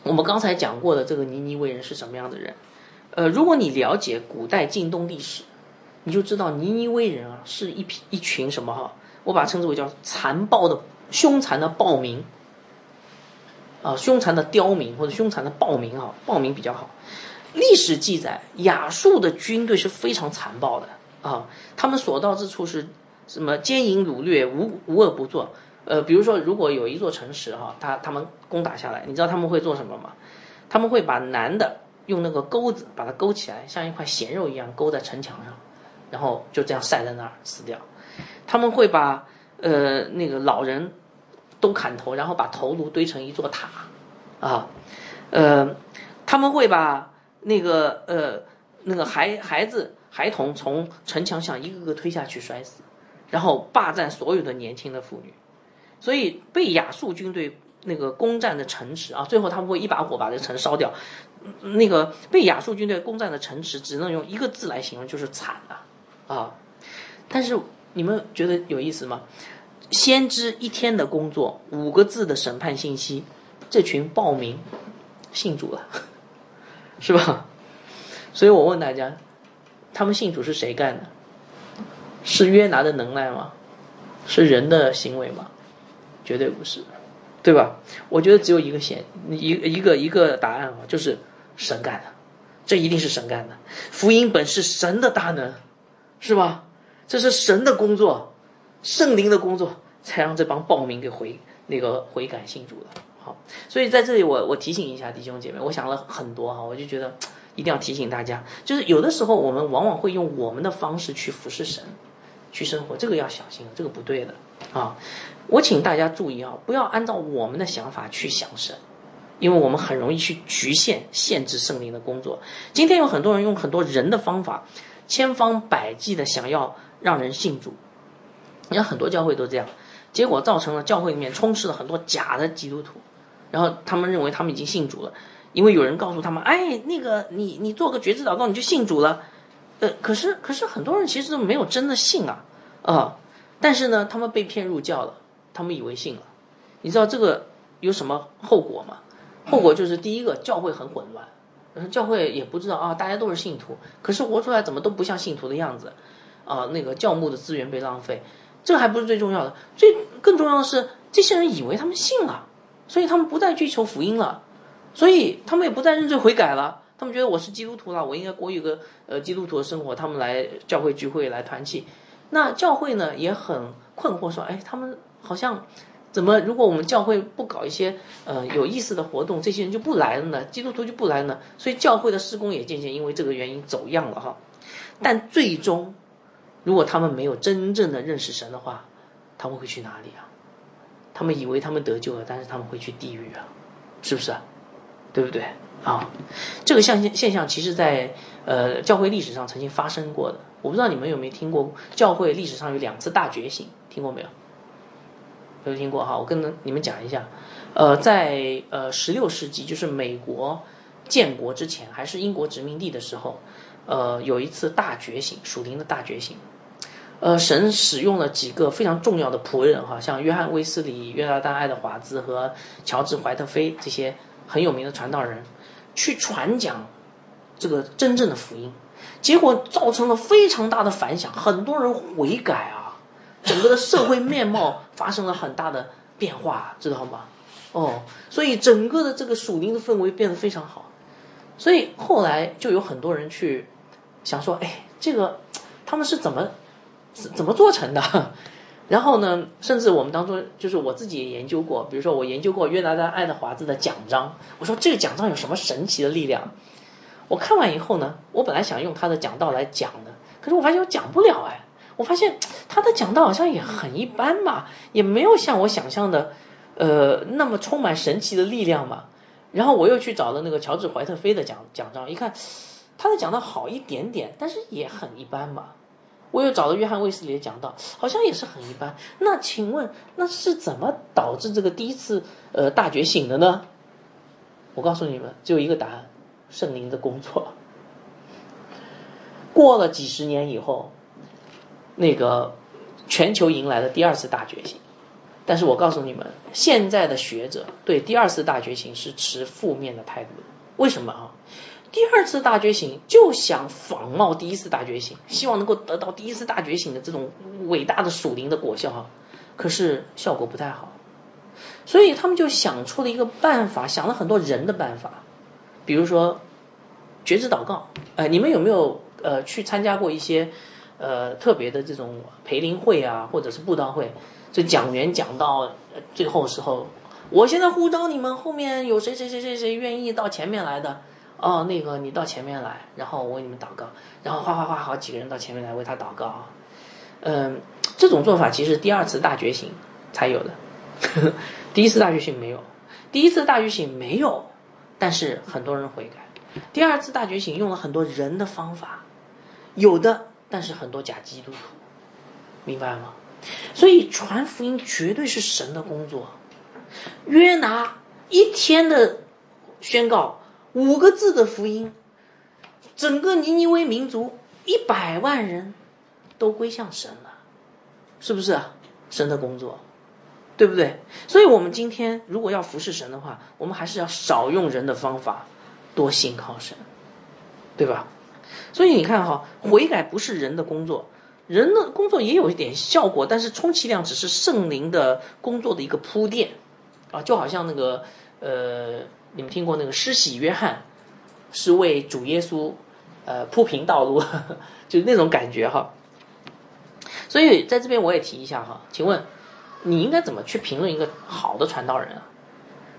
我们刚才讲过的这个尼尼微人是什么样的人？呃，如果你了解古代近东历史，你就知道尼尼微人啊是一批一群什么哈，我把称之为叫残暴的凶残的暴民。啊，凶残的刁民或者凶残的暴民啊，暴民比较好。历史记载，亚述的军队是非常残暴的啊，他们所到之处是什么奸淫掳掠，无无恶不作。呃，比如说，如果有一座城池哈，他他们攻打下来，你知道他们会做什么吗？他们会把男的用那个钩子把它勾起来，像一块咸肉一样勾在城墙上，然后就这样晒在那儿死掉。他们会把呃那个老人。都砍头，然后把头颅堆成一座塔，啊，呃，他们会把那个呃那个孩孩子孩童从城墙上一个个推下去摔死，然后霸占所有的年轻的妇女，所以被亚述军队那个攻占的城池啊，最后他们会一把火把这城烧掉。那个被亚述军队攻占的城池，只能用一个字来形容，就是惨啊啊！但是你们觉得有意思吗？先知一天的工作，五个字的审判信息，这群暴民信主了，[LAUGHS] 是吧？所以我问大家，他们信主是谁干的？是约拿的能耐吗？是人的行为吗？绝对不是，对吧？我觉得只有一个现一一个一个答案啊，就是神干的，这一定是神干的。福音本是神的大能，是吧？这是神的工作，圣灵的工作，才让这帮暴民给回那个悔改信主的。好，所以在这里我我提醒一下弟兄姐妹，我想了很多哈，我就觉得。一定要提醒大家，就是有的时候我们往往会用我们的方式去服侍神，去生活，这个要小心，这个不对的啊！我请大家注意啊，不要按照我们的想法去想神，因为我们很容易去局限、限制圣灵的工作。今天有很多人用很多人的方法，千方百计的想要让人信主，你看很多教会都这样，结果造成了教会里面充斥了很多假的基督徒，然后他们认为他们已经信主了。因为有人告诉他们，哎，那个你你做个觉知祷告你就信主了，呃，可是可是很多人其实都没有真的信啊，啊，但是呢，他们被骗入教了，他们以为信了，你知道这个有什么后果吗？后果就是第一个，教会很混乱，教会也不知道啊，大家都是信徒，可是活出来怎么都不像信徒的样子，啊，那个教牧的资源被浪费，这还不是最重要的，最更重要的是，这些人以为他们信了，所以他们不再追求福音了。所以他们也不再认罪悔改了，他们觉得我是基督徒了，我应该过一个呃基督徒的生活。他们来教会聚会来团契，那教会呢也很困惑，说：哎，他们好像怎么？如果我们教会不搞一些呃有意思的活动，这些人就不来了呢？基督徒就不来呢？所以教会的施工也渐渐因为这个原因走样了哈。但最终，如果他们没有真正的认识神的话，他们会去哪里啊？他们以为他们得救了，但是他们会去地狱啊，是不是？对不对啊？这个现象现象其实，在呃教会历史上曾经发生过的。我不知道你们有没有听过，教会历史上有两次大觉醒，听过没有？有听过哈？我跟你们讲一下。呃，在呃十六世纪，就是美国建国之前，还是英国殖民地的时候，呃，有一次大觉醒，属灵的大觉醒。呃，神使用了几个非常重要的仆人哈，像约翰威斯理、约拿丹爱德华兹和乔治怀特菲这些。很有名的传道人，去传讲这个真正的福音，结果造成了非常大的反响，很多人悔改啊，整个的社会面貌发生了很大的变化，知道吗？哦，所以整个的这个属灵的氛围变得非常好，所以后来就有很多人去想说，哎，这个他们是怎么怎么做成的？[LAUGHS] 然后呢，甚至我们当中，就是我自己也研究过，比如说我研究过约拿丹·爱德华兹的奖章。我说这个奖章有什么神奇的力量？我看完以后呢，我本来想用他的讲道来讲的，可是我发现我讲不了哎。我发现他的讲道好像也很一般嘛，也没有像我想象的，呃，那么充满神奇的力量嘛。然后我又去找了那个乔治·怀特菲的讲讲章，一看他的讲道好一点点，但是也很一般嘛。我又找了约翰卫斯理讲道，好像也是很一般。那请问，那是怎么导致这个第一次呃大觉醒的呢？我告诉你们，只有一个答案：圣灵的工作。过了几十年以后，那个全球迎来了第二次大觉醒。但是我告诉你们，现在的学者对第二次大觉醒是持负面的态度。为什么啊？第二次大觉醒就想仿冒第一次大觉醒，希望能够得到第一次大觉醒的这种伟大的属灵的果效哈，可是效果不太好，所以他们就想出了一个办法，想了很多人的办法，比如说觉知祷告。呃，你们有没有呃去参加过一些呃特别的这种培灵会啊，或者是布道会？这讲员讲到最后时候，我现在呼召你们，后面有谁谁谁谁谁愿意到前面来的？哦，那个你到前面来，然后我为你们祷告，然后哗哗哗，好几个人到前面来为他祷告啊。嗯，这种做法其实第二次大觉醒才有的，[LAUGHS] 第一次大觉醒没有，第一次大觉醒没有，但是很多人悔改。第二次大觉醒用了很多人的方法，有的，但是很多假基督徒，明白吗？所以传福音绝对是神的工作。约拿一天的宣告，五个字的福音，整个尼尼微民族一百万人都归向神了，是不是？神的工作，对不对？所以，我们今天如果要服侍神的话，我们还是要少用人的方法，多信靠神，对吧？所以你看哈，悔改不是人的工作。人的工作也有一点效果，但是充其量只是圣灵的工作的一个铺垫，啊，就好像那个呃，你们听过那个施洗约翰是为主耶稣呃铺平道路，[LAUGHS] 就那种感觉哈。所以在这边我也提一下哈，请问你应该怎么去评论一个好的传道人啊？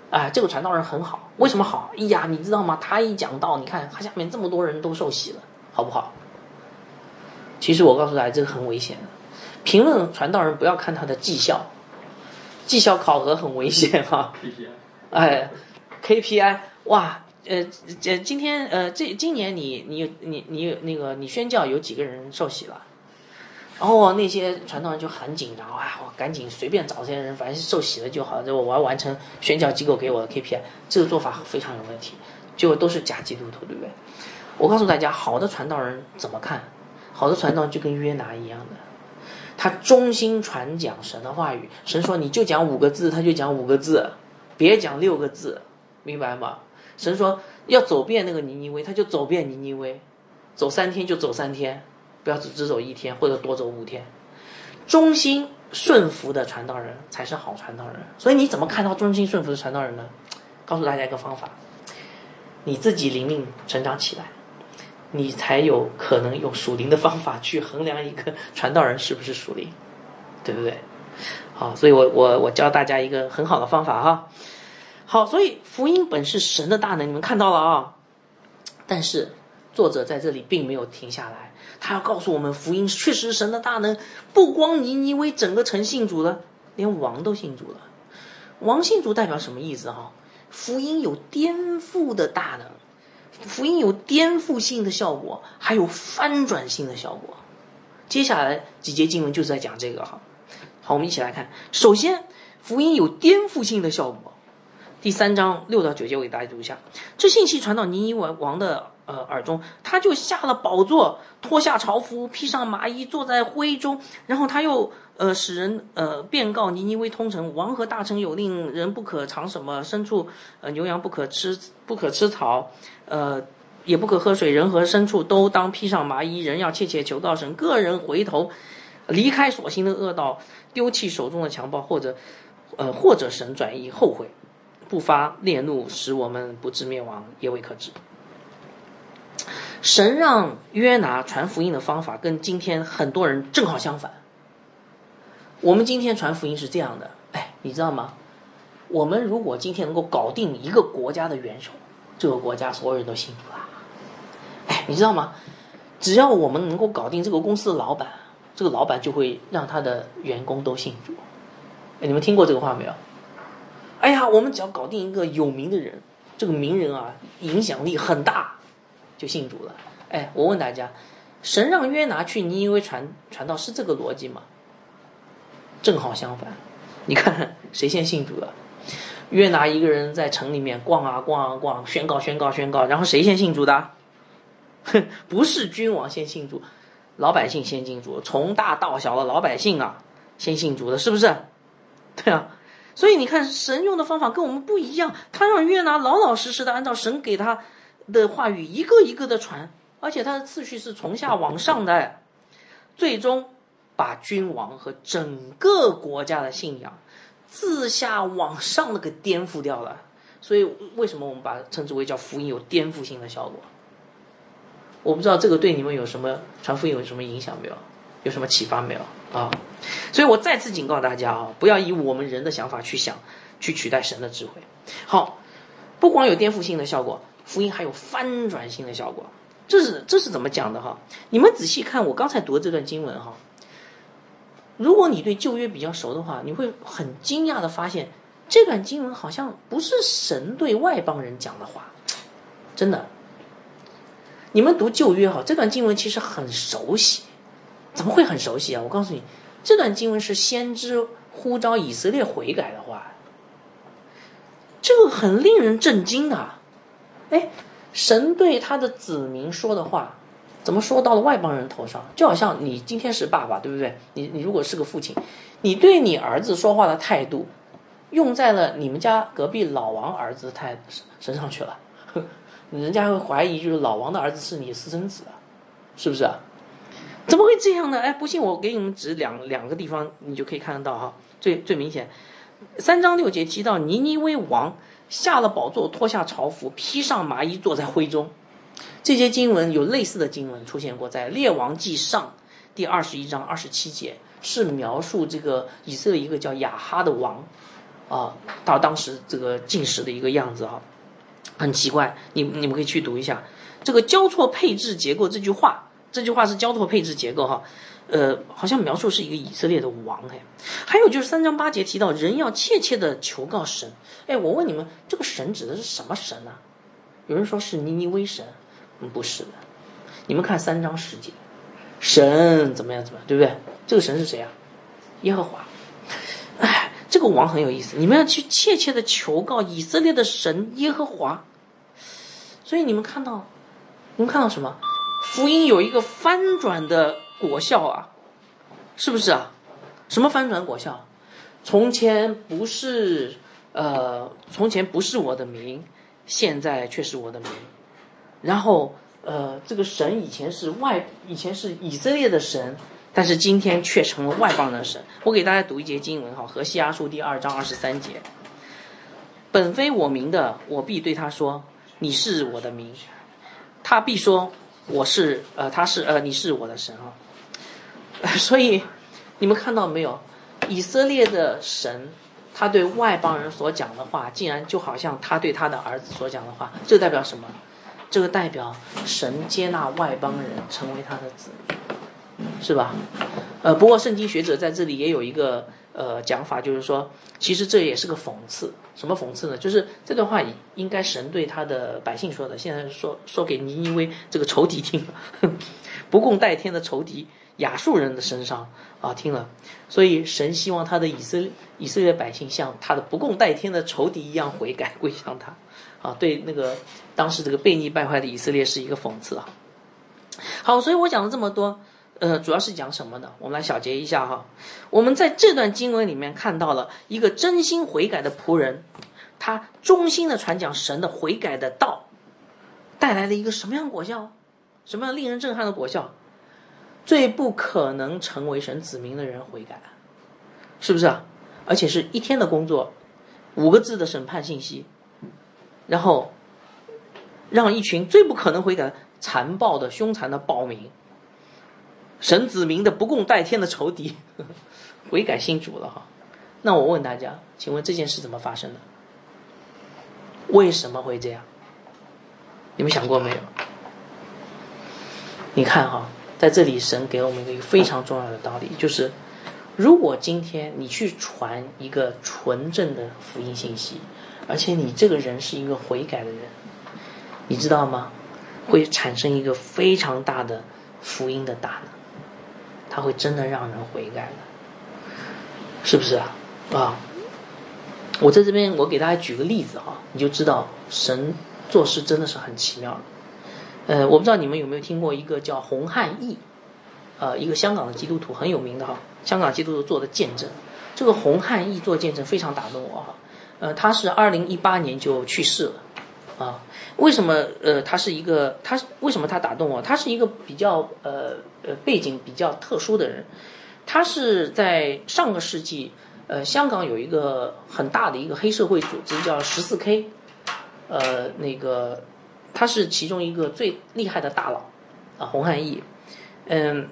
哎，这个传道人很好，为什么好？哎呀，你知道吗？他一讲道，你看他下面这么多人都受洗了，好不好？其实我告诉大家，这个很危险的。评论传道人不要看他的绩效，绩效考核很危险哈。哎，KPI 哇，呃，这今天呃，这今年你你你你那个你宣教有几个人受洗了？然后那些传道人就很紧张啊，我赶紧随便找这些人，反正受洗了就好，这我要完成宣教机构给我的 KPI。这个做法非常有问题，就都是假基督徒，对不对？我告诉大家，好的传道人怎么看？好的传道就跟约拿一样的，他忠心传讲神的话语。神说你就讲五个字，他就讲五个字，别讲六个字，明白吗？神说要走遍那个尼尼微，他就走遍尼尼微，走三天就走三天，不要只只走一天或者多走五天。忠心顺服的传道人才是好传道人。所以你怎么看到忠心顺服的传道人呢？告诉大家一个方法，你自己灵命成长起来。你才有可能用属灵的方法去衡量一个传道人是不是属灵，对不对？好，所以我我我教大家一个很好的方法哈。好，所以福音本是神的大能，你们看到了啊。但是作者在这里并没有停下来，他要告诉我们，福音确实神的大能，不光尼尼微整个城信主了，连王都信主了。王信主代表什么意思哈？福音有颠覆的大能。福音有颠覆性的效果，还有翻转性的效果。接下来几节经文就是在讲这个哈。好，我们一起来看。首先，福音有颠覆性的效果。第三章六到九节，我给大家读一下。这信息传到尼尼王王的呃耳中，他就下了宝座，脱下朝服，披上麻衣，坐在灰中。然后他又呃使人呃便告尼尼微通城王和大臣有令人不可尝什么牲畜呃牛羊不可吃不可吃草。呃，也不可喝水，人和牲畜都当披上麻衣。人要切切求告神，个人回头，离开所行的恶道，丢弃手中的强暴，或者，呃，或者神转移后悔，不发烈怒，使我们不致灭亡，也未可知。神让约拿传福音的方法跟今天很多人正好相反。我们今天传福音是这样的，哎，你知道吗？我们如果今天能够搞定一个国家的元首。这个国家所有人都信主了，哎，你知道吗？只要我们能够搞定这个公司的老板，这个老板就会让他的员工都信主。哎，你们听过这个话没有？哎呀，我们只要搞定一个有名的人，这个名人啊，影响力很大，就信主了。哎，我问大家，神让约拿去尼尼微传传道是这个逻辑吗？正好相反，你看谁先信主了？约拿一个人在城里面逛啊逛啊逛，宣告宣告宣告，然后谁先信主的？哼，[LAUGHS] 不是君王先信主，老百姓先信主，从大到小的老百姓啊，先信主的，是不是？对啊，所以你看神用的方法跟我们不一样，他让约拿老老实实的按照神给他的话语一个一个的传，而且他的次序是从下往上的，最终把君王和整个国家的信仰。自下往上的给颠覆掉了，所以为什么我们把它称之为叫福音有颠覆性的效果？我不知道这个对你们有什么传福音有什么影响没有？有什么启发没有啊？所以我再次警告大家啊，不要以我们人的想法去想，去取代神的智慧。好，不光有颠覆性的效果，福音还有翻转性的效果。这是这是怎么讲的哈？你们仔细看我刚才读的这段经文哈。如果你对旧约比较熟的话，你会很惊讶的发现，这段经文好像不是神对外邦人讲的话，真的，你们读旧约哈，这段经文其实很熟悉，怎么会很熟悉啊？我告诉你，这段经文是先知呼召以色列悔改的话，这个很令人震惊啊！哎，神对他的子民说的话，怎么说到了外邦人头上？就好像你今天是爸爸，对不对？你你如果是个父亲，你对你儿子说话的态度，用在了你们家隔壁老王儿子态身上去了。[LAUGHS] 人家会怀疑，就是老王的儿子是你私生子啊，是不是啊？怎么会这样呢？哎，不信我给你们指两两个地方，你就可以看得到哈。最最明显，三章六节提到尼尼微王下了宝座，脱下朝服，披上麻衣，坐在灰中。这些经文有类似的经文出现过，在列王记上第二十一章二十七节，是描述这个以色列一个叫亚哈的王啊，到当时这个进食的一个样子啊。很奇怪，你你们可以去读一下这个交错配置结构这句话，这句话是交错配置结构哈，呃，好像描述是一个以色列的王哎，还有就是三章八节提到人要切切的求告神，哎，我问你们，这个神指的是什么神呢？有人说是尼尼微神，嗯，不是的，你们看三章十节，神怎么样怎么样，对不对？这个神是谁啊？耶和华，哎。这个王很有意思，你们要去切切的求告以色列的神耶和华。所以你们看到，你们看到什么？福音有一个翻转的果效啊，是不是啊？什么翻转果效？从前不是，呃，从前不是我的名，现在却是我的名。然后，呃，这个神以前是外，以前是以色列的神。但是今天却成了外邦的神。我给大家读一节经文哈，《何西阿书》第二章二十三节：“本非我名的，我必对他说，你是我的名；他必说，我是呃，他是呃，你是我的神啊。[LAUGHS] ”所以你们看到没有？以色列的神，他对外邦人所讲的话，竟然就好像他对他的儿子所讲的话。这代表什么？这个代表神接纳外邦人成为他的子。是吧？呃，不过圣经学者在这里也有一个呃讲法，就是说，其实这也是个讽刺。什么讽刺呢？就是这段话应该神对他的百姓说的，现在说说给尼尼微这个仇敌听了，[LAUGHS] 不共戴天的仇敌亚述人的身上啊听了。所以神希望他的以色列以色列百姓像他的不共戴天的仇敌一样悔改归向他啊，对那个当时这个悖逆败坏的以色列是一个讽刺啊。好，所以我讲了这么多。呃，主要是讲什么呢？我们来小结一下哈。我们在这段经文里面看到了一个真心悔改的仆人，他忠心的传讲神的悔改的道，带来了一个什么样果效？什么样令人震撼的果效？最不可能成为神子民的人悔改，是不是啊？而且是一天的工作，五个字的审判信息，然后让一群最不可能悔改、残暴的、凶残的暴民。神子民的不共戴天的仇敌，[LAUGHS] 悔改信主了哈。那我问大家，请问这件事怎么发生的？为什么会这样？你们想过没有？你看哈，在这里神给了我们一个非常重要的道理，就是如果今天你去传一个纯正的福音信息，而且你这个人是一个悔改的人，你知道吗？会产生一个非常大的福音的大能。他会真的让人悔改的，是不是啊？啊！我在这边，我给大家举个例子哈，你就知道神做事真的是很奇妙的。呃，我不知道你们有没有听过一个叫洪汉义，呃，一个香港的基督徒很有名的哈，香港基督徒做的见证。这个洪汉义做见证非常打动我哈。呃，他是二零一八年就去世了。啊，为什么？呃，他是一个，他为什么他打动我？他是一个比较呃呃背景比较特殊的人，他是在上个世纪，呃，香港有一个很大的一个黑社会组织叫十四 K，呃，那个他是其中一个最厉害的大佬，啊，洪汉义，嗯，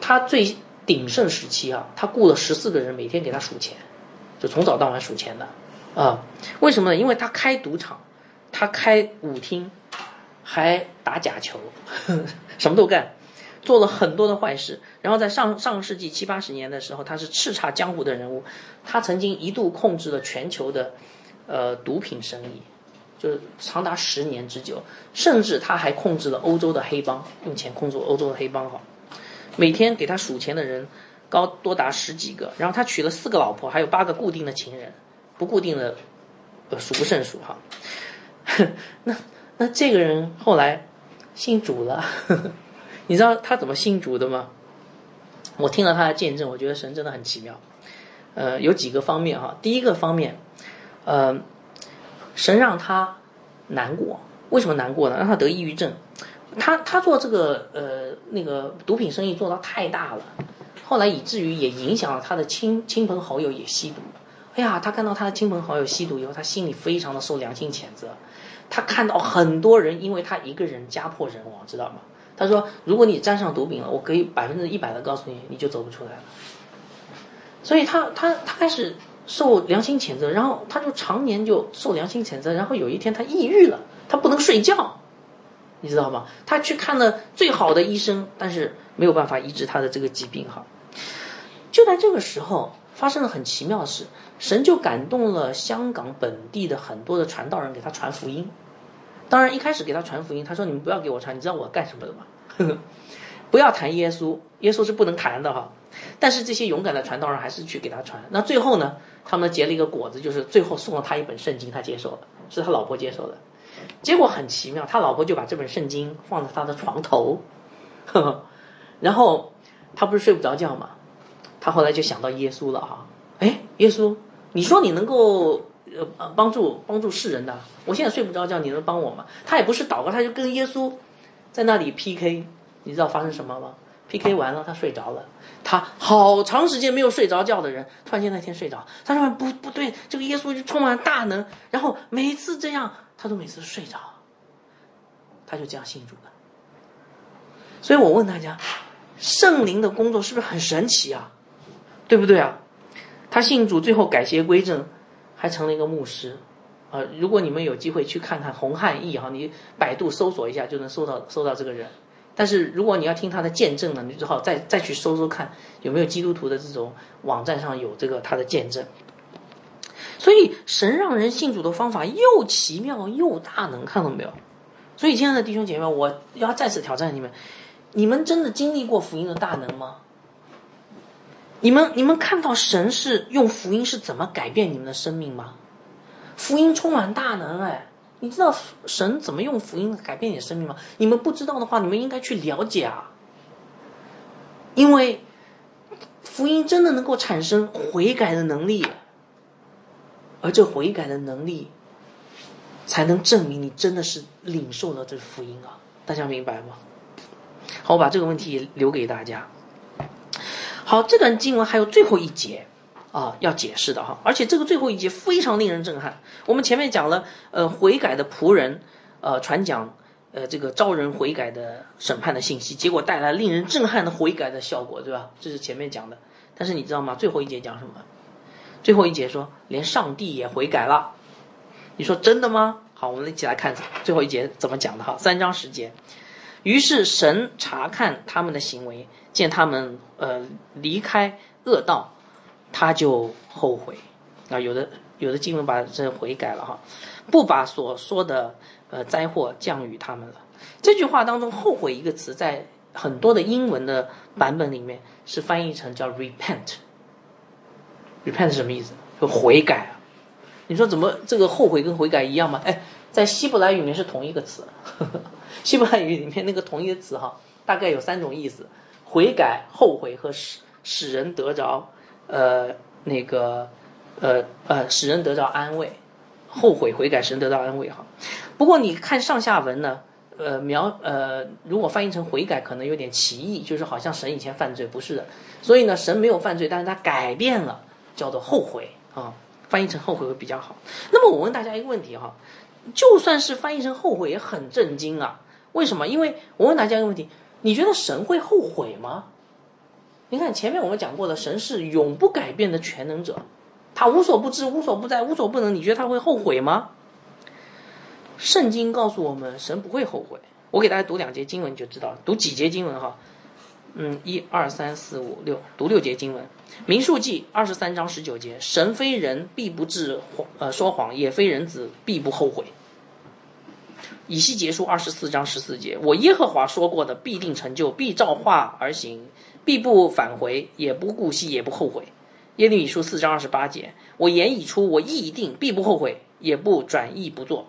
他最鼎盛时期啊，他雇了十四个人每天给他数钱，就从早到晚数钱的，啊，为什么呢？因为他开赌场。他开舞厅，还打假球，[LAUGHS] 什么都干，做了很多的坏事。然后在上上世纪七八十年的时候，他是叱咤江湖的人物。他曾经一度控制了全球的，呃，毒品生意，就是长达十年之久，甚至他还控制了欧洲的黑帮，用钱控制欧洲的黑帮哈。每天给他数钱的人高多达十几个，然后他娶了四个老婆，还有八个固定的情人，不固定的呃数不胜数哈。[LAUGHS] 那那这个人后来信主了，呵呵你知道他怎么信主的吗？我听了他的见证，我觉得神真的很奇妙。呃，有几个方面哈。第一个方面，呃，神让他难过，为什么难过呢？让他得抑郁症。他他做这个呃那个毒品生意做到太大了，后来以至于也影响了他的亲亲朋好友也吸毒。哎呀，他看到他的亲朋好友吸毒以后，他心里非常的受良心谴责。他看到很多人因为他一个人家破人亡，知道吗？他说：“如果你沾上毒品了，我可以百分之一百的告诉你，你就走不出来了。”所以他他他开始受良心谴责，然后他就常年就受良心谴责，然后有一天他抑郁了，他不能睡觉，你知道吗？他去看了最好的医生，但是没有办法医治他的这个疾病哈。就在这个时候，发生了很奇妙的事，神就感动了香港本地的很多的传道人给他传福音。当然，一开始给他传福音，他说：“你们不要给我传，你知道我干什么的吗？[LAUGHS] 不要谈耶稣，耶稣是不能谈的哈。”但是这些勇敢的传道人还是去给他传。那最后呢，他们结了一个果子，就是最后送了他一本圣经，他接受了，是他老婆接受的。结果很奇妙，他老婆就把这本圣经放在他的床头，呵 [LAUGHS] 呵然后他不是睡不着觉嘛，他后来就想到耶稣了哈。哎，耶稣，你说你能够。呃，帮助帮助世人的，我现在睡不着觉，你能帮我吗？他也不是祷告，他就跟耶稣在那里 PK，你知道发生什么吗？PK 完了，他睡着了。他好长时间没有睡着觉的人，突然间那天睡着，他说不不对，这个耶稣就充满大能，然后每次这样，他都每次睡着，他就这样信主了。所以我问大家，圣灵的工作是不是很神奇啊？对不对啊？他信主，最后改邪归正。还成了一个牧师，啊，如果你们有机会去看看洪汉义哈，你百度搜索一下就能搜到搜到这个人。但是如果你要听他的见证呢，你只好再再去搜搜看有没有基督徒的这种网站上有这个他的见证。所以神让人信主的方法又奇妙又大能，看到没有？所以亲爱的弟兄姐妹，我要再次挑战你们：你们真的经历过福音的大能吗？你们你们看到神是用福音是怎么改变你们的生命吗？福音充满大能哎！你知道神怎么用福音改变你的生命吗？你们不知道的话，你们应该去了解啊。因为福音真的能够产生悔改的能力，而这悔改的能力，才能证明你真的是领受了这福音啊！大家明白吗？好，我把这个问题留给大家。好，这段经文还有最后一节啊，要解释的哈，而且这个最后一节非常令人震撼。我们前面讲了，呃，悔改的仆人，呃，传讲，呃，这个招人悔改的审判的信息，结果带来令人震撼的悔改的效果，对吧？这是前面讲的。但是你知道吗？最后一节讲什么？最后一节说，连上帝也悔改了。你说真的吗？好，我们一起来看最后一节怎么讲的哈。三章十节，于是神查看他们的行为。见他们呃离开恶道，他就后悔啊。有的有的经文把这悔改了哈，不把所说的呃灾祸降于他们了。这句话当中“后悔”一个词，在很多的英文的版本里面是翻译成叫 “repent”。repent 什么意思？就悔改啊。你说怎么这个后悔跟悔改一样吗？哎，在希伯来语里面是同一个词。呵 [LAUGHS] 呵希伯来语里面那个同一个词哈，大概有三种意思。悔改、后悔和使使人得着，呃，那个，呃呃，使人得着安慰，后悔、悔改，使人得到安慰哈。不过你看上下文呢，呃，描呃，如果翻译成悔改，可能有点歧义，就是好像神以前犯罪，不是的。所以呢，神没有犯罪，但是他改变了，叫做后悔啊。翻译成后悔会比较好。那么我问大家一个问题哈，就算是翻译成后悔，也很震惊啊。为什么？因为我问大家一个问题。你觉得神会后悔吗？你看前面我们讲过的，神是永不改变的全能者，他无所不知、无所不在、无所不能。你觉得他会后悔吗？圣经告诉我们，神不会后悔。我给大家读两节经文，你就知道。读几节经文哈？嗯，一二三四五六，读六节经文。民数记二十三章十九节：神非人，必不至谎；呃，说谎也非人子，必不后悔。以西结束二十四章十四节，我耶和华说过的必定成就，必照话而行，必不返回，也不顾惜，也不后悔。耶利米书四章二十八节，我言已出，我意已定，必不后悔，也不转意不做。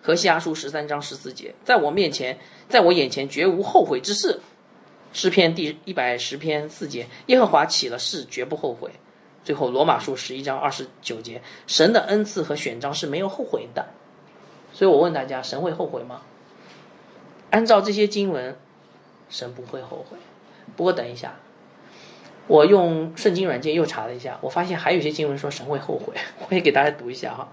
何西阿书十三章十四节，在我面前，在我眼前绝无后悔之事。诗篇第一百十篇四节，耶和华起了誓，绝不后悔。最后罗马书十一章二十九节，神的恩赐和选章是没有后悔的。所以我问大家，神会后悔吗？按照这些经文，神不会后悔。不过等一下，我用圣经软件又查了一下，我发现还有些经文说神会后悔，[LAUGHS] 我也给大家读一下哈。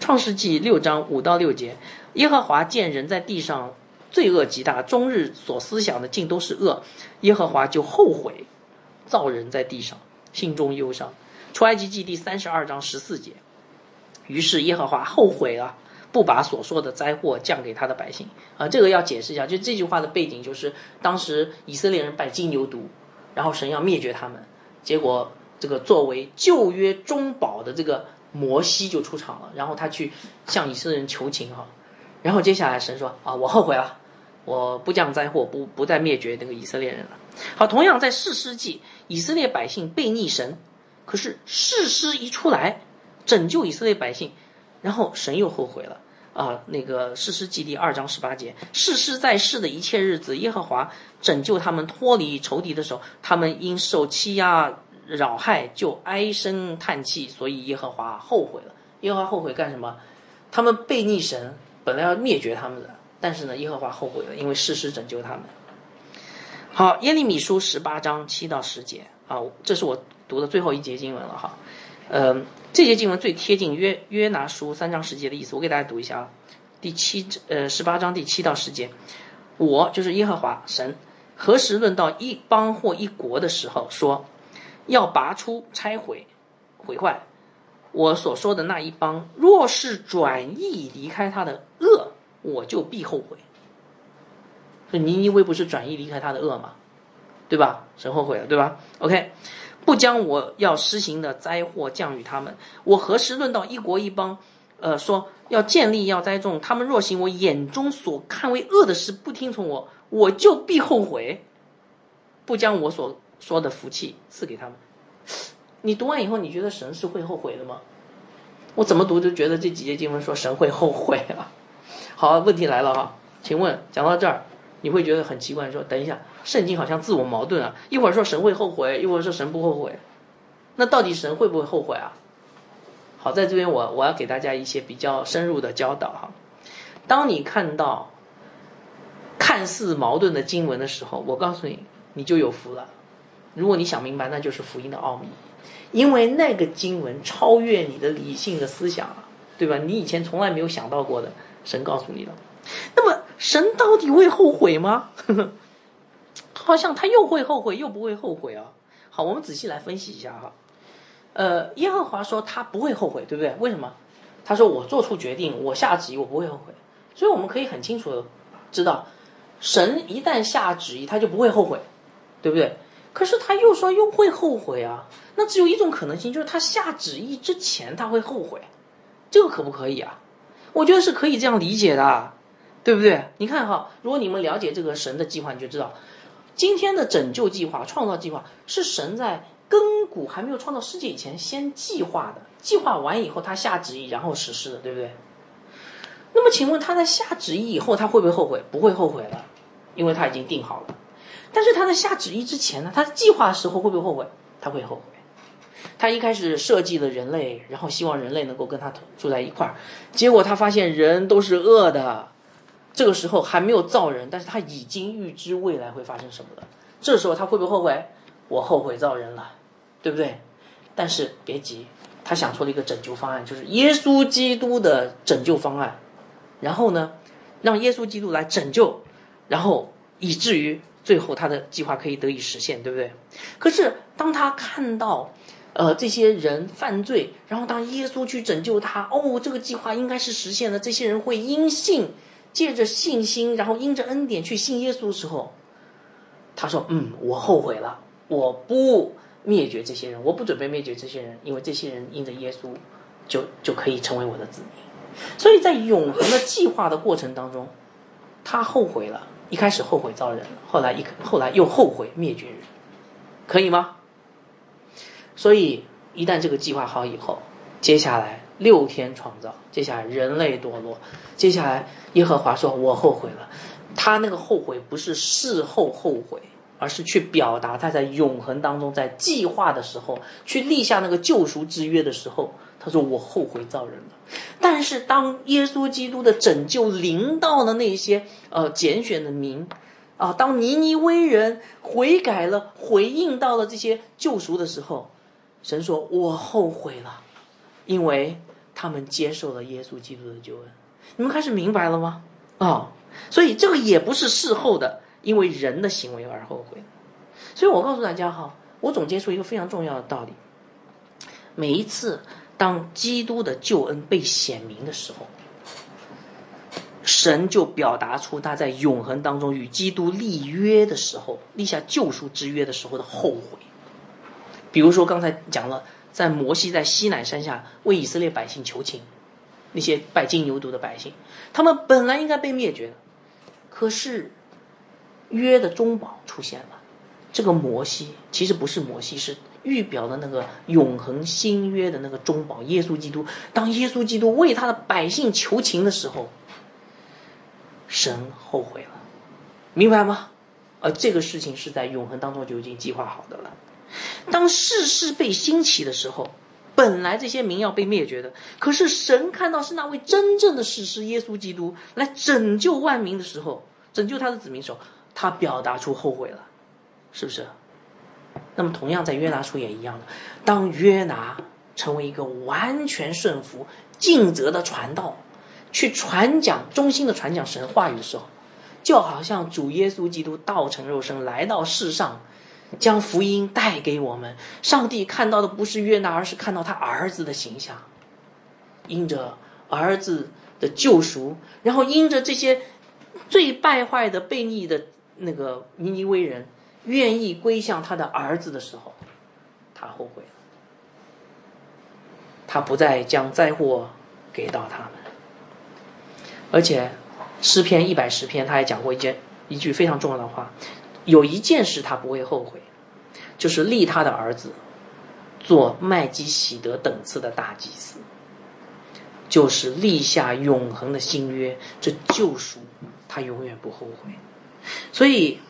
创世纪六章五到六节，耶和华见人在地上罪恶极大，终日所思想的尽都是恶，耶和华就后悔造人在地上，心中忧伤。出埃及记第三十二章十四节，于是耶和华后悔了。不把所说的灾祸降给他的百姓啊，这个要解释一下。就这句话的背景，就是当时以色列人拜金牛犊，然后神要灭绝他们，结果这个作为旧约中保的这个摩西就出场了，然后他去向以色列人求情哈，然后接下来神说啊，我后悔了，我不降灾祸，不不再灭绝那个以色列人了。好，同样在士师记，以色列百姓背逆神，可是士师一出来拯救以色列百姓，然后神又后悔了。啊，那个士师记第二章十八节，士师在世的一切日子，耶和华拯救他们脱离仇敌的时候，他们因受欺压扰害，就唉声叹气，所以耶和华后悔了。耶和华后悔干什么？他们背逆神，本来要灭绝他们的，但是呢，耶和华后悔了，因为士师拯救他们。好，耶利米书十八章七到十节啊，这是我读的最后一节经文了哈，嗯。这节经文最贴近约约拿书三章十节的意思，我给大家读一下啊。第七呃十八章第七到十节，我就是耶和华神，何时论到一邦或一国的时候，说要拔出拆毁毁坏我所说的那一邦，若是转意离开他的恶，我就必后悔。说尼尼微不是转意离开他的恶吗？对吧？神后悔了，对吧？OK。不将我要施行的灾祸降与他们，我何时论到一国一邦？呃，说要建立要栽种，他们若行我眼中所看为恶的事，不听从我，我就必后悔，不将我所说的福气赐给他们。你读完以后，你觉得神是会后悔的吗？我怎么读都觉得这几节经文说神会后悔啊。好，问题来了哈，请问讲到这儿。你会觉得很奇怪，说等一下，圣经好像自我矛盾啊！一会儿说神会后悔，一会儿说神不后悔，那到底神会不会后悔啊？好，在这边我我要给大家一些比较深入的教导哈。当你看到看似矛盾的经文的时候，我告诉你，你就有福了。如果你想明白，那就是福音的奥秘，因为那个经文超越你的理性的思想了，对吧？你以前从来没有想到过的，神告诉你了。那么。神到底会后悔吗？[LAUGHS] 好像他又会后悔，又不会后悔啊。好，我们仔细来分析一下哈。呃，耶和华说他不会后悔，对不对？为什么？他说我做出决定，我下旨意，我不会后悔。所以我们可以很清楚的知道，神一旦下旨意，他就不会后悔，对不对？可是他又说又会后悔啊。那只有一种可能性，就是他下旨意之前他会后悔，这个可不可以啊？我觉得是可以这样理解的。对不对？你看哈，如果你们了解这个神的计划，你就知道，今天的拯救计划、创造计划是神在亘古还没有创造世界以前先计划的，计划完以后他下旨意，然后实施的，对不对？那么请问他在下旨意以后，他会不会后悔？不会后悔了，因为他已经定好了。但是他在下旨意之前呢？他计划的时候会不会后悔？他会后悔。他一开始设计了人类，然后希望人类能够跟他住在一块儿，结果他发现人都是恶的。这个时候还没有造人，但是他已经预知未来会发生什么了。这时候他会不会后悔？我后悔造人了，对不对？但是别急，他想出了一个拯救方案，就是耶稣基督的拯救方案。然后呢，让耶稣基督来拯救，然后以至于最后他的计划可以得以实现，对不对？可是当他看到，呃，这些人犯罪，然后当耶稣去拯救他，哦，这个计划应该是实现了，这些人会因信。借着信心，然后因着恩典去信耶稣的时候，他说：“嗯，我后悔了，我不灭绝这些人，我不准备灭绝这些人，因为这些人因着耶稣，就就可以成为我的子民。”所以在永恒的计划的过程当中，他后悔了，一开始后悔造人，后来一后来又后悔灭绝人，可以吗？所以一旦这个计划好以后，接下来六天创造，接下来人类堕落，接下来耶和华说：“我后悔了。”他那个后悔不是事后后悔，而是去表达他在永恒当中，在计划的时候去立下那个救赎之约的时候，他说：“我后悔造人了。”但是当耶稣基督的拯救临到了那些呃拣选的民啊，当尼尼微人悔改了，回应到了这些救赎的时候，神说：“我后悔了，因为他们接受了耶稣基督的救恩。”你们开始明白了吗？啊！所以这个也不是事后的，因为人的行为而后悔。所以我告诉大家哈，我总结出一个非常重要的道理：每一次当基督的救恩被显明的时候，神就表达出他在永恒当中与基督立约的时候，立下救赎之约的时候的后悔。比如说刚才讲了，在摩西在西南山下为以色列百姓求情，那些拜金牛犊的百姓，他们本来应该被灭绝的。可是，约的中保出现了。这个摩西其实不是摩西，是预表的那个永恒新约的那个中保耶稣基督。当耶稣基督为他的百姓求情的时候，神后悔了，明白吗？而这个事情是在永恒当中就已经计划好的了。当世事被兴起的时候，本来这些民要被灭绝的，可是神看到是那位真正的世师耶稣基督来拯救万民的时候，拯救他的子民时候，他表达出后悔了，是不是？那么同样在约拿书也一样的，当约拿成为一个完全顺服、尽责的传道，去传讲忠心的传讲神话语的时候，就好像主耶稣基督道成肉身来到世上。将福音带给我们，上帝看到的不是约拿，而是看到他儿子的形象。因着儿子的救赎，然后因着这些最败坏的、悖逆的那个尼尼微人愿意归向他的儿子的时候，他后悔了。他不再将灾祸给到他们。而且诗篇一百十篇，他还讲过一件一句非常重要的话。有一件事他不会后悔，就是立他的儿子做麦基喜德等次的大祭司，就是立下永恒的新约，这救赎他永远不后悔。所以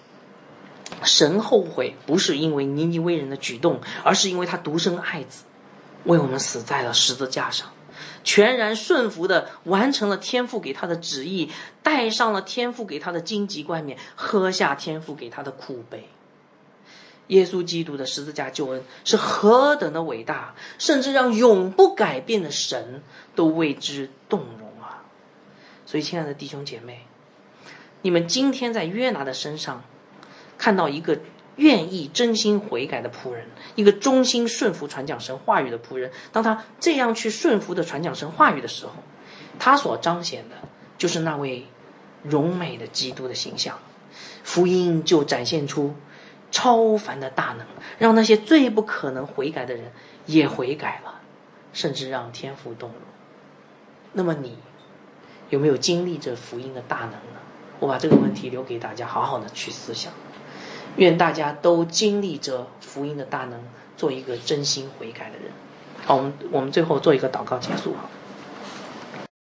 神后悔不是因为尼尼微人的举动，而是因为他独生爱子为我们死在了十字架上。全然顺服的完成了天父给他的旨意，戴上了天父给他的荆棘冠冕，喝下天父给他的苦杯。耶稣基督的十字架救恩是何等的伟大，甚至让永不改变的神都为之动容啊！所以，亲爱的弟兄姐妹，你们今天在约拿的身上看到一个。愿意真心悔改的仆人，一个忠心顺服传讲神话语的仆人，当他这样去顺服的传讲神话语的时候，他所彰显的就是那位荣美的基督的形象，福音就展现出超凡的大能，让那些最不可能悔改的人也悔改了，甚至让天父动容。那么你有没有经历这福音的大能呢？我把这个问题留给大家，好好的去思想。愿大家都经历着福音的大能，做一个真心悔改的人。好，我们我们最后做一个祷告结束哈。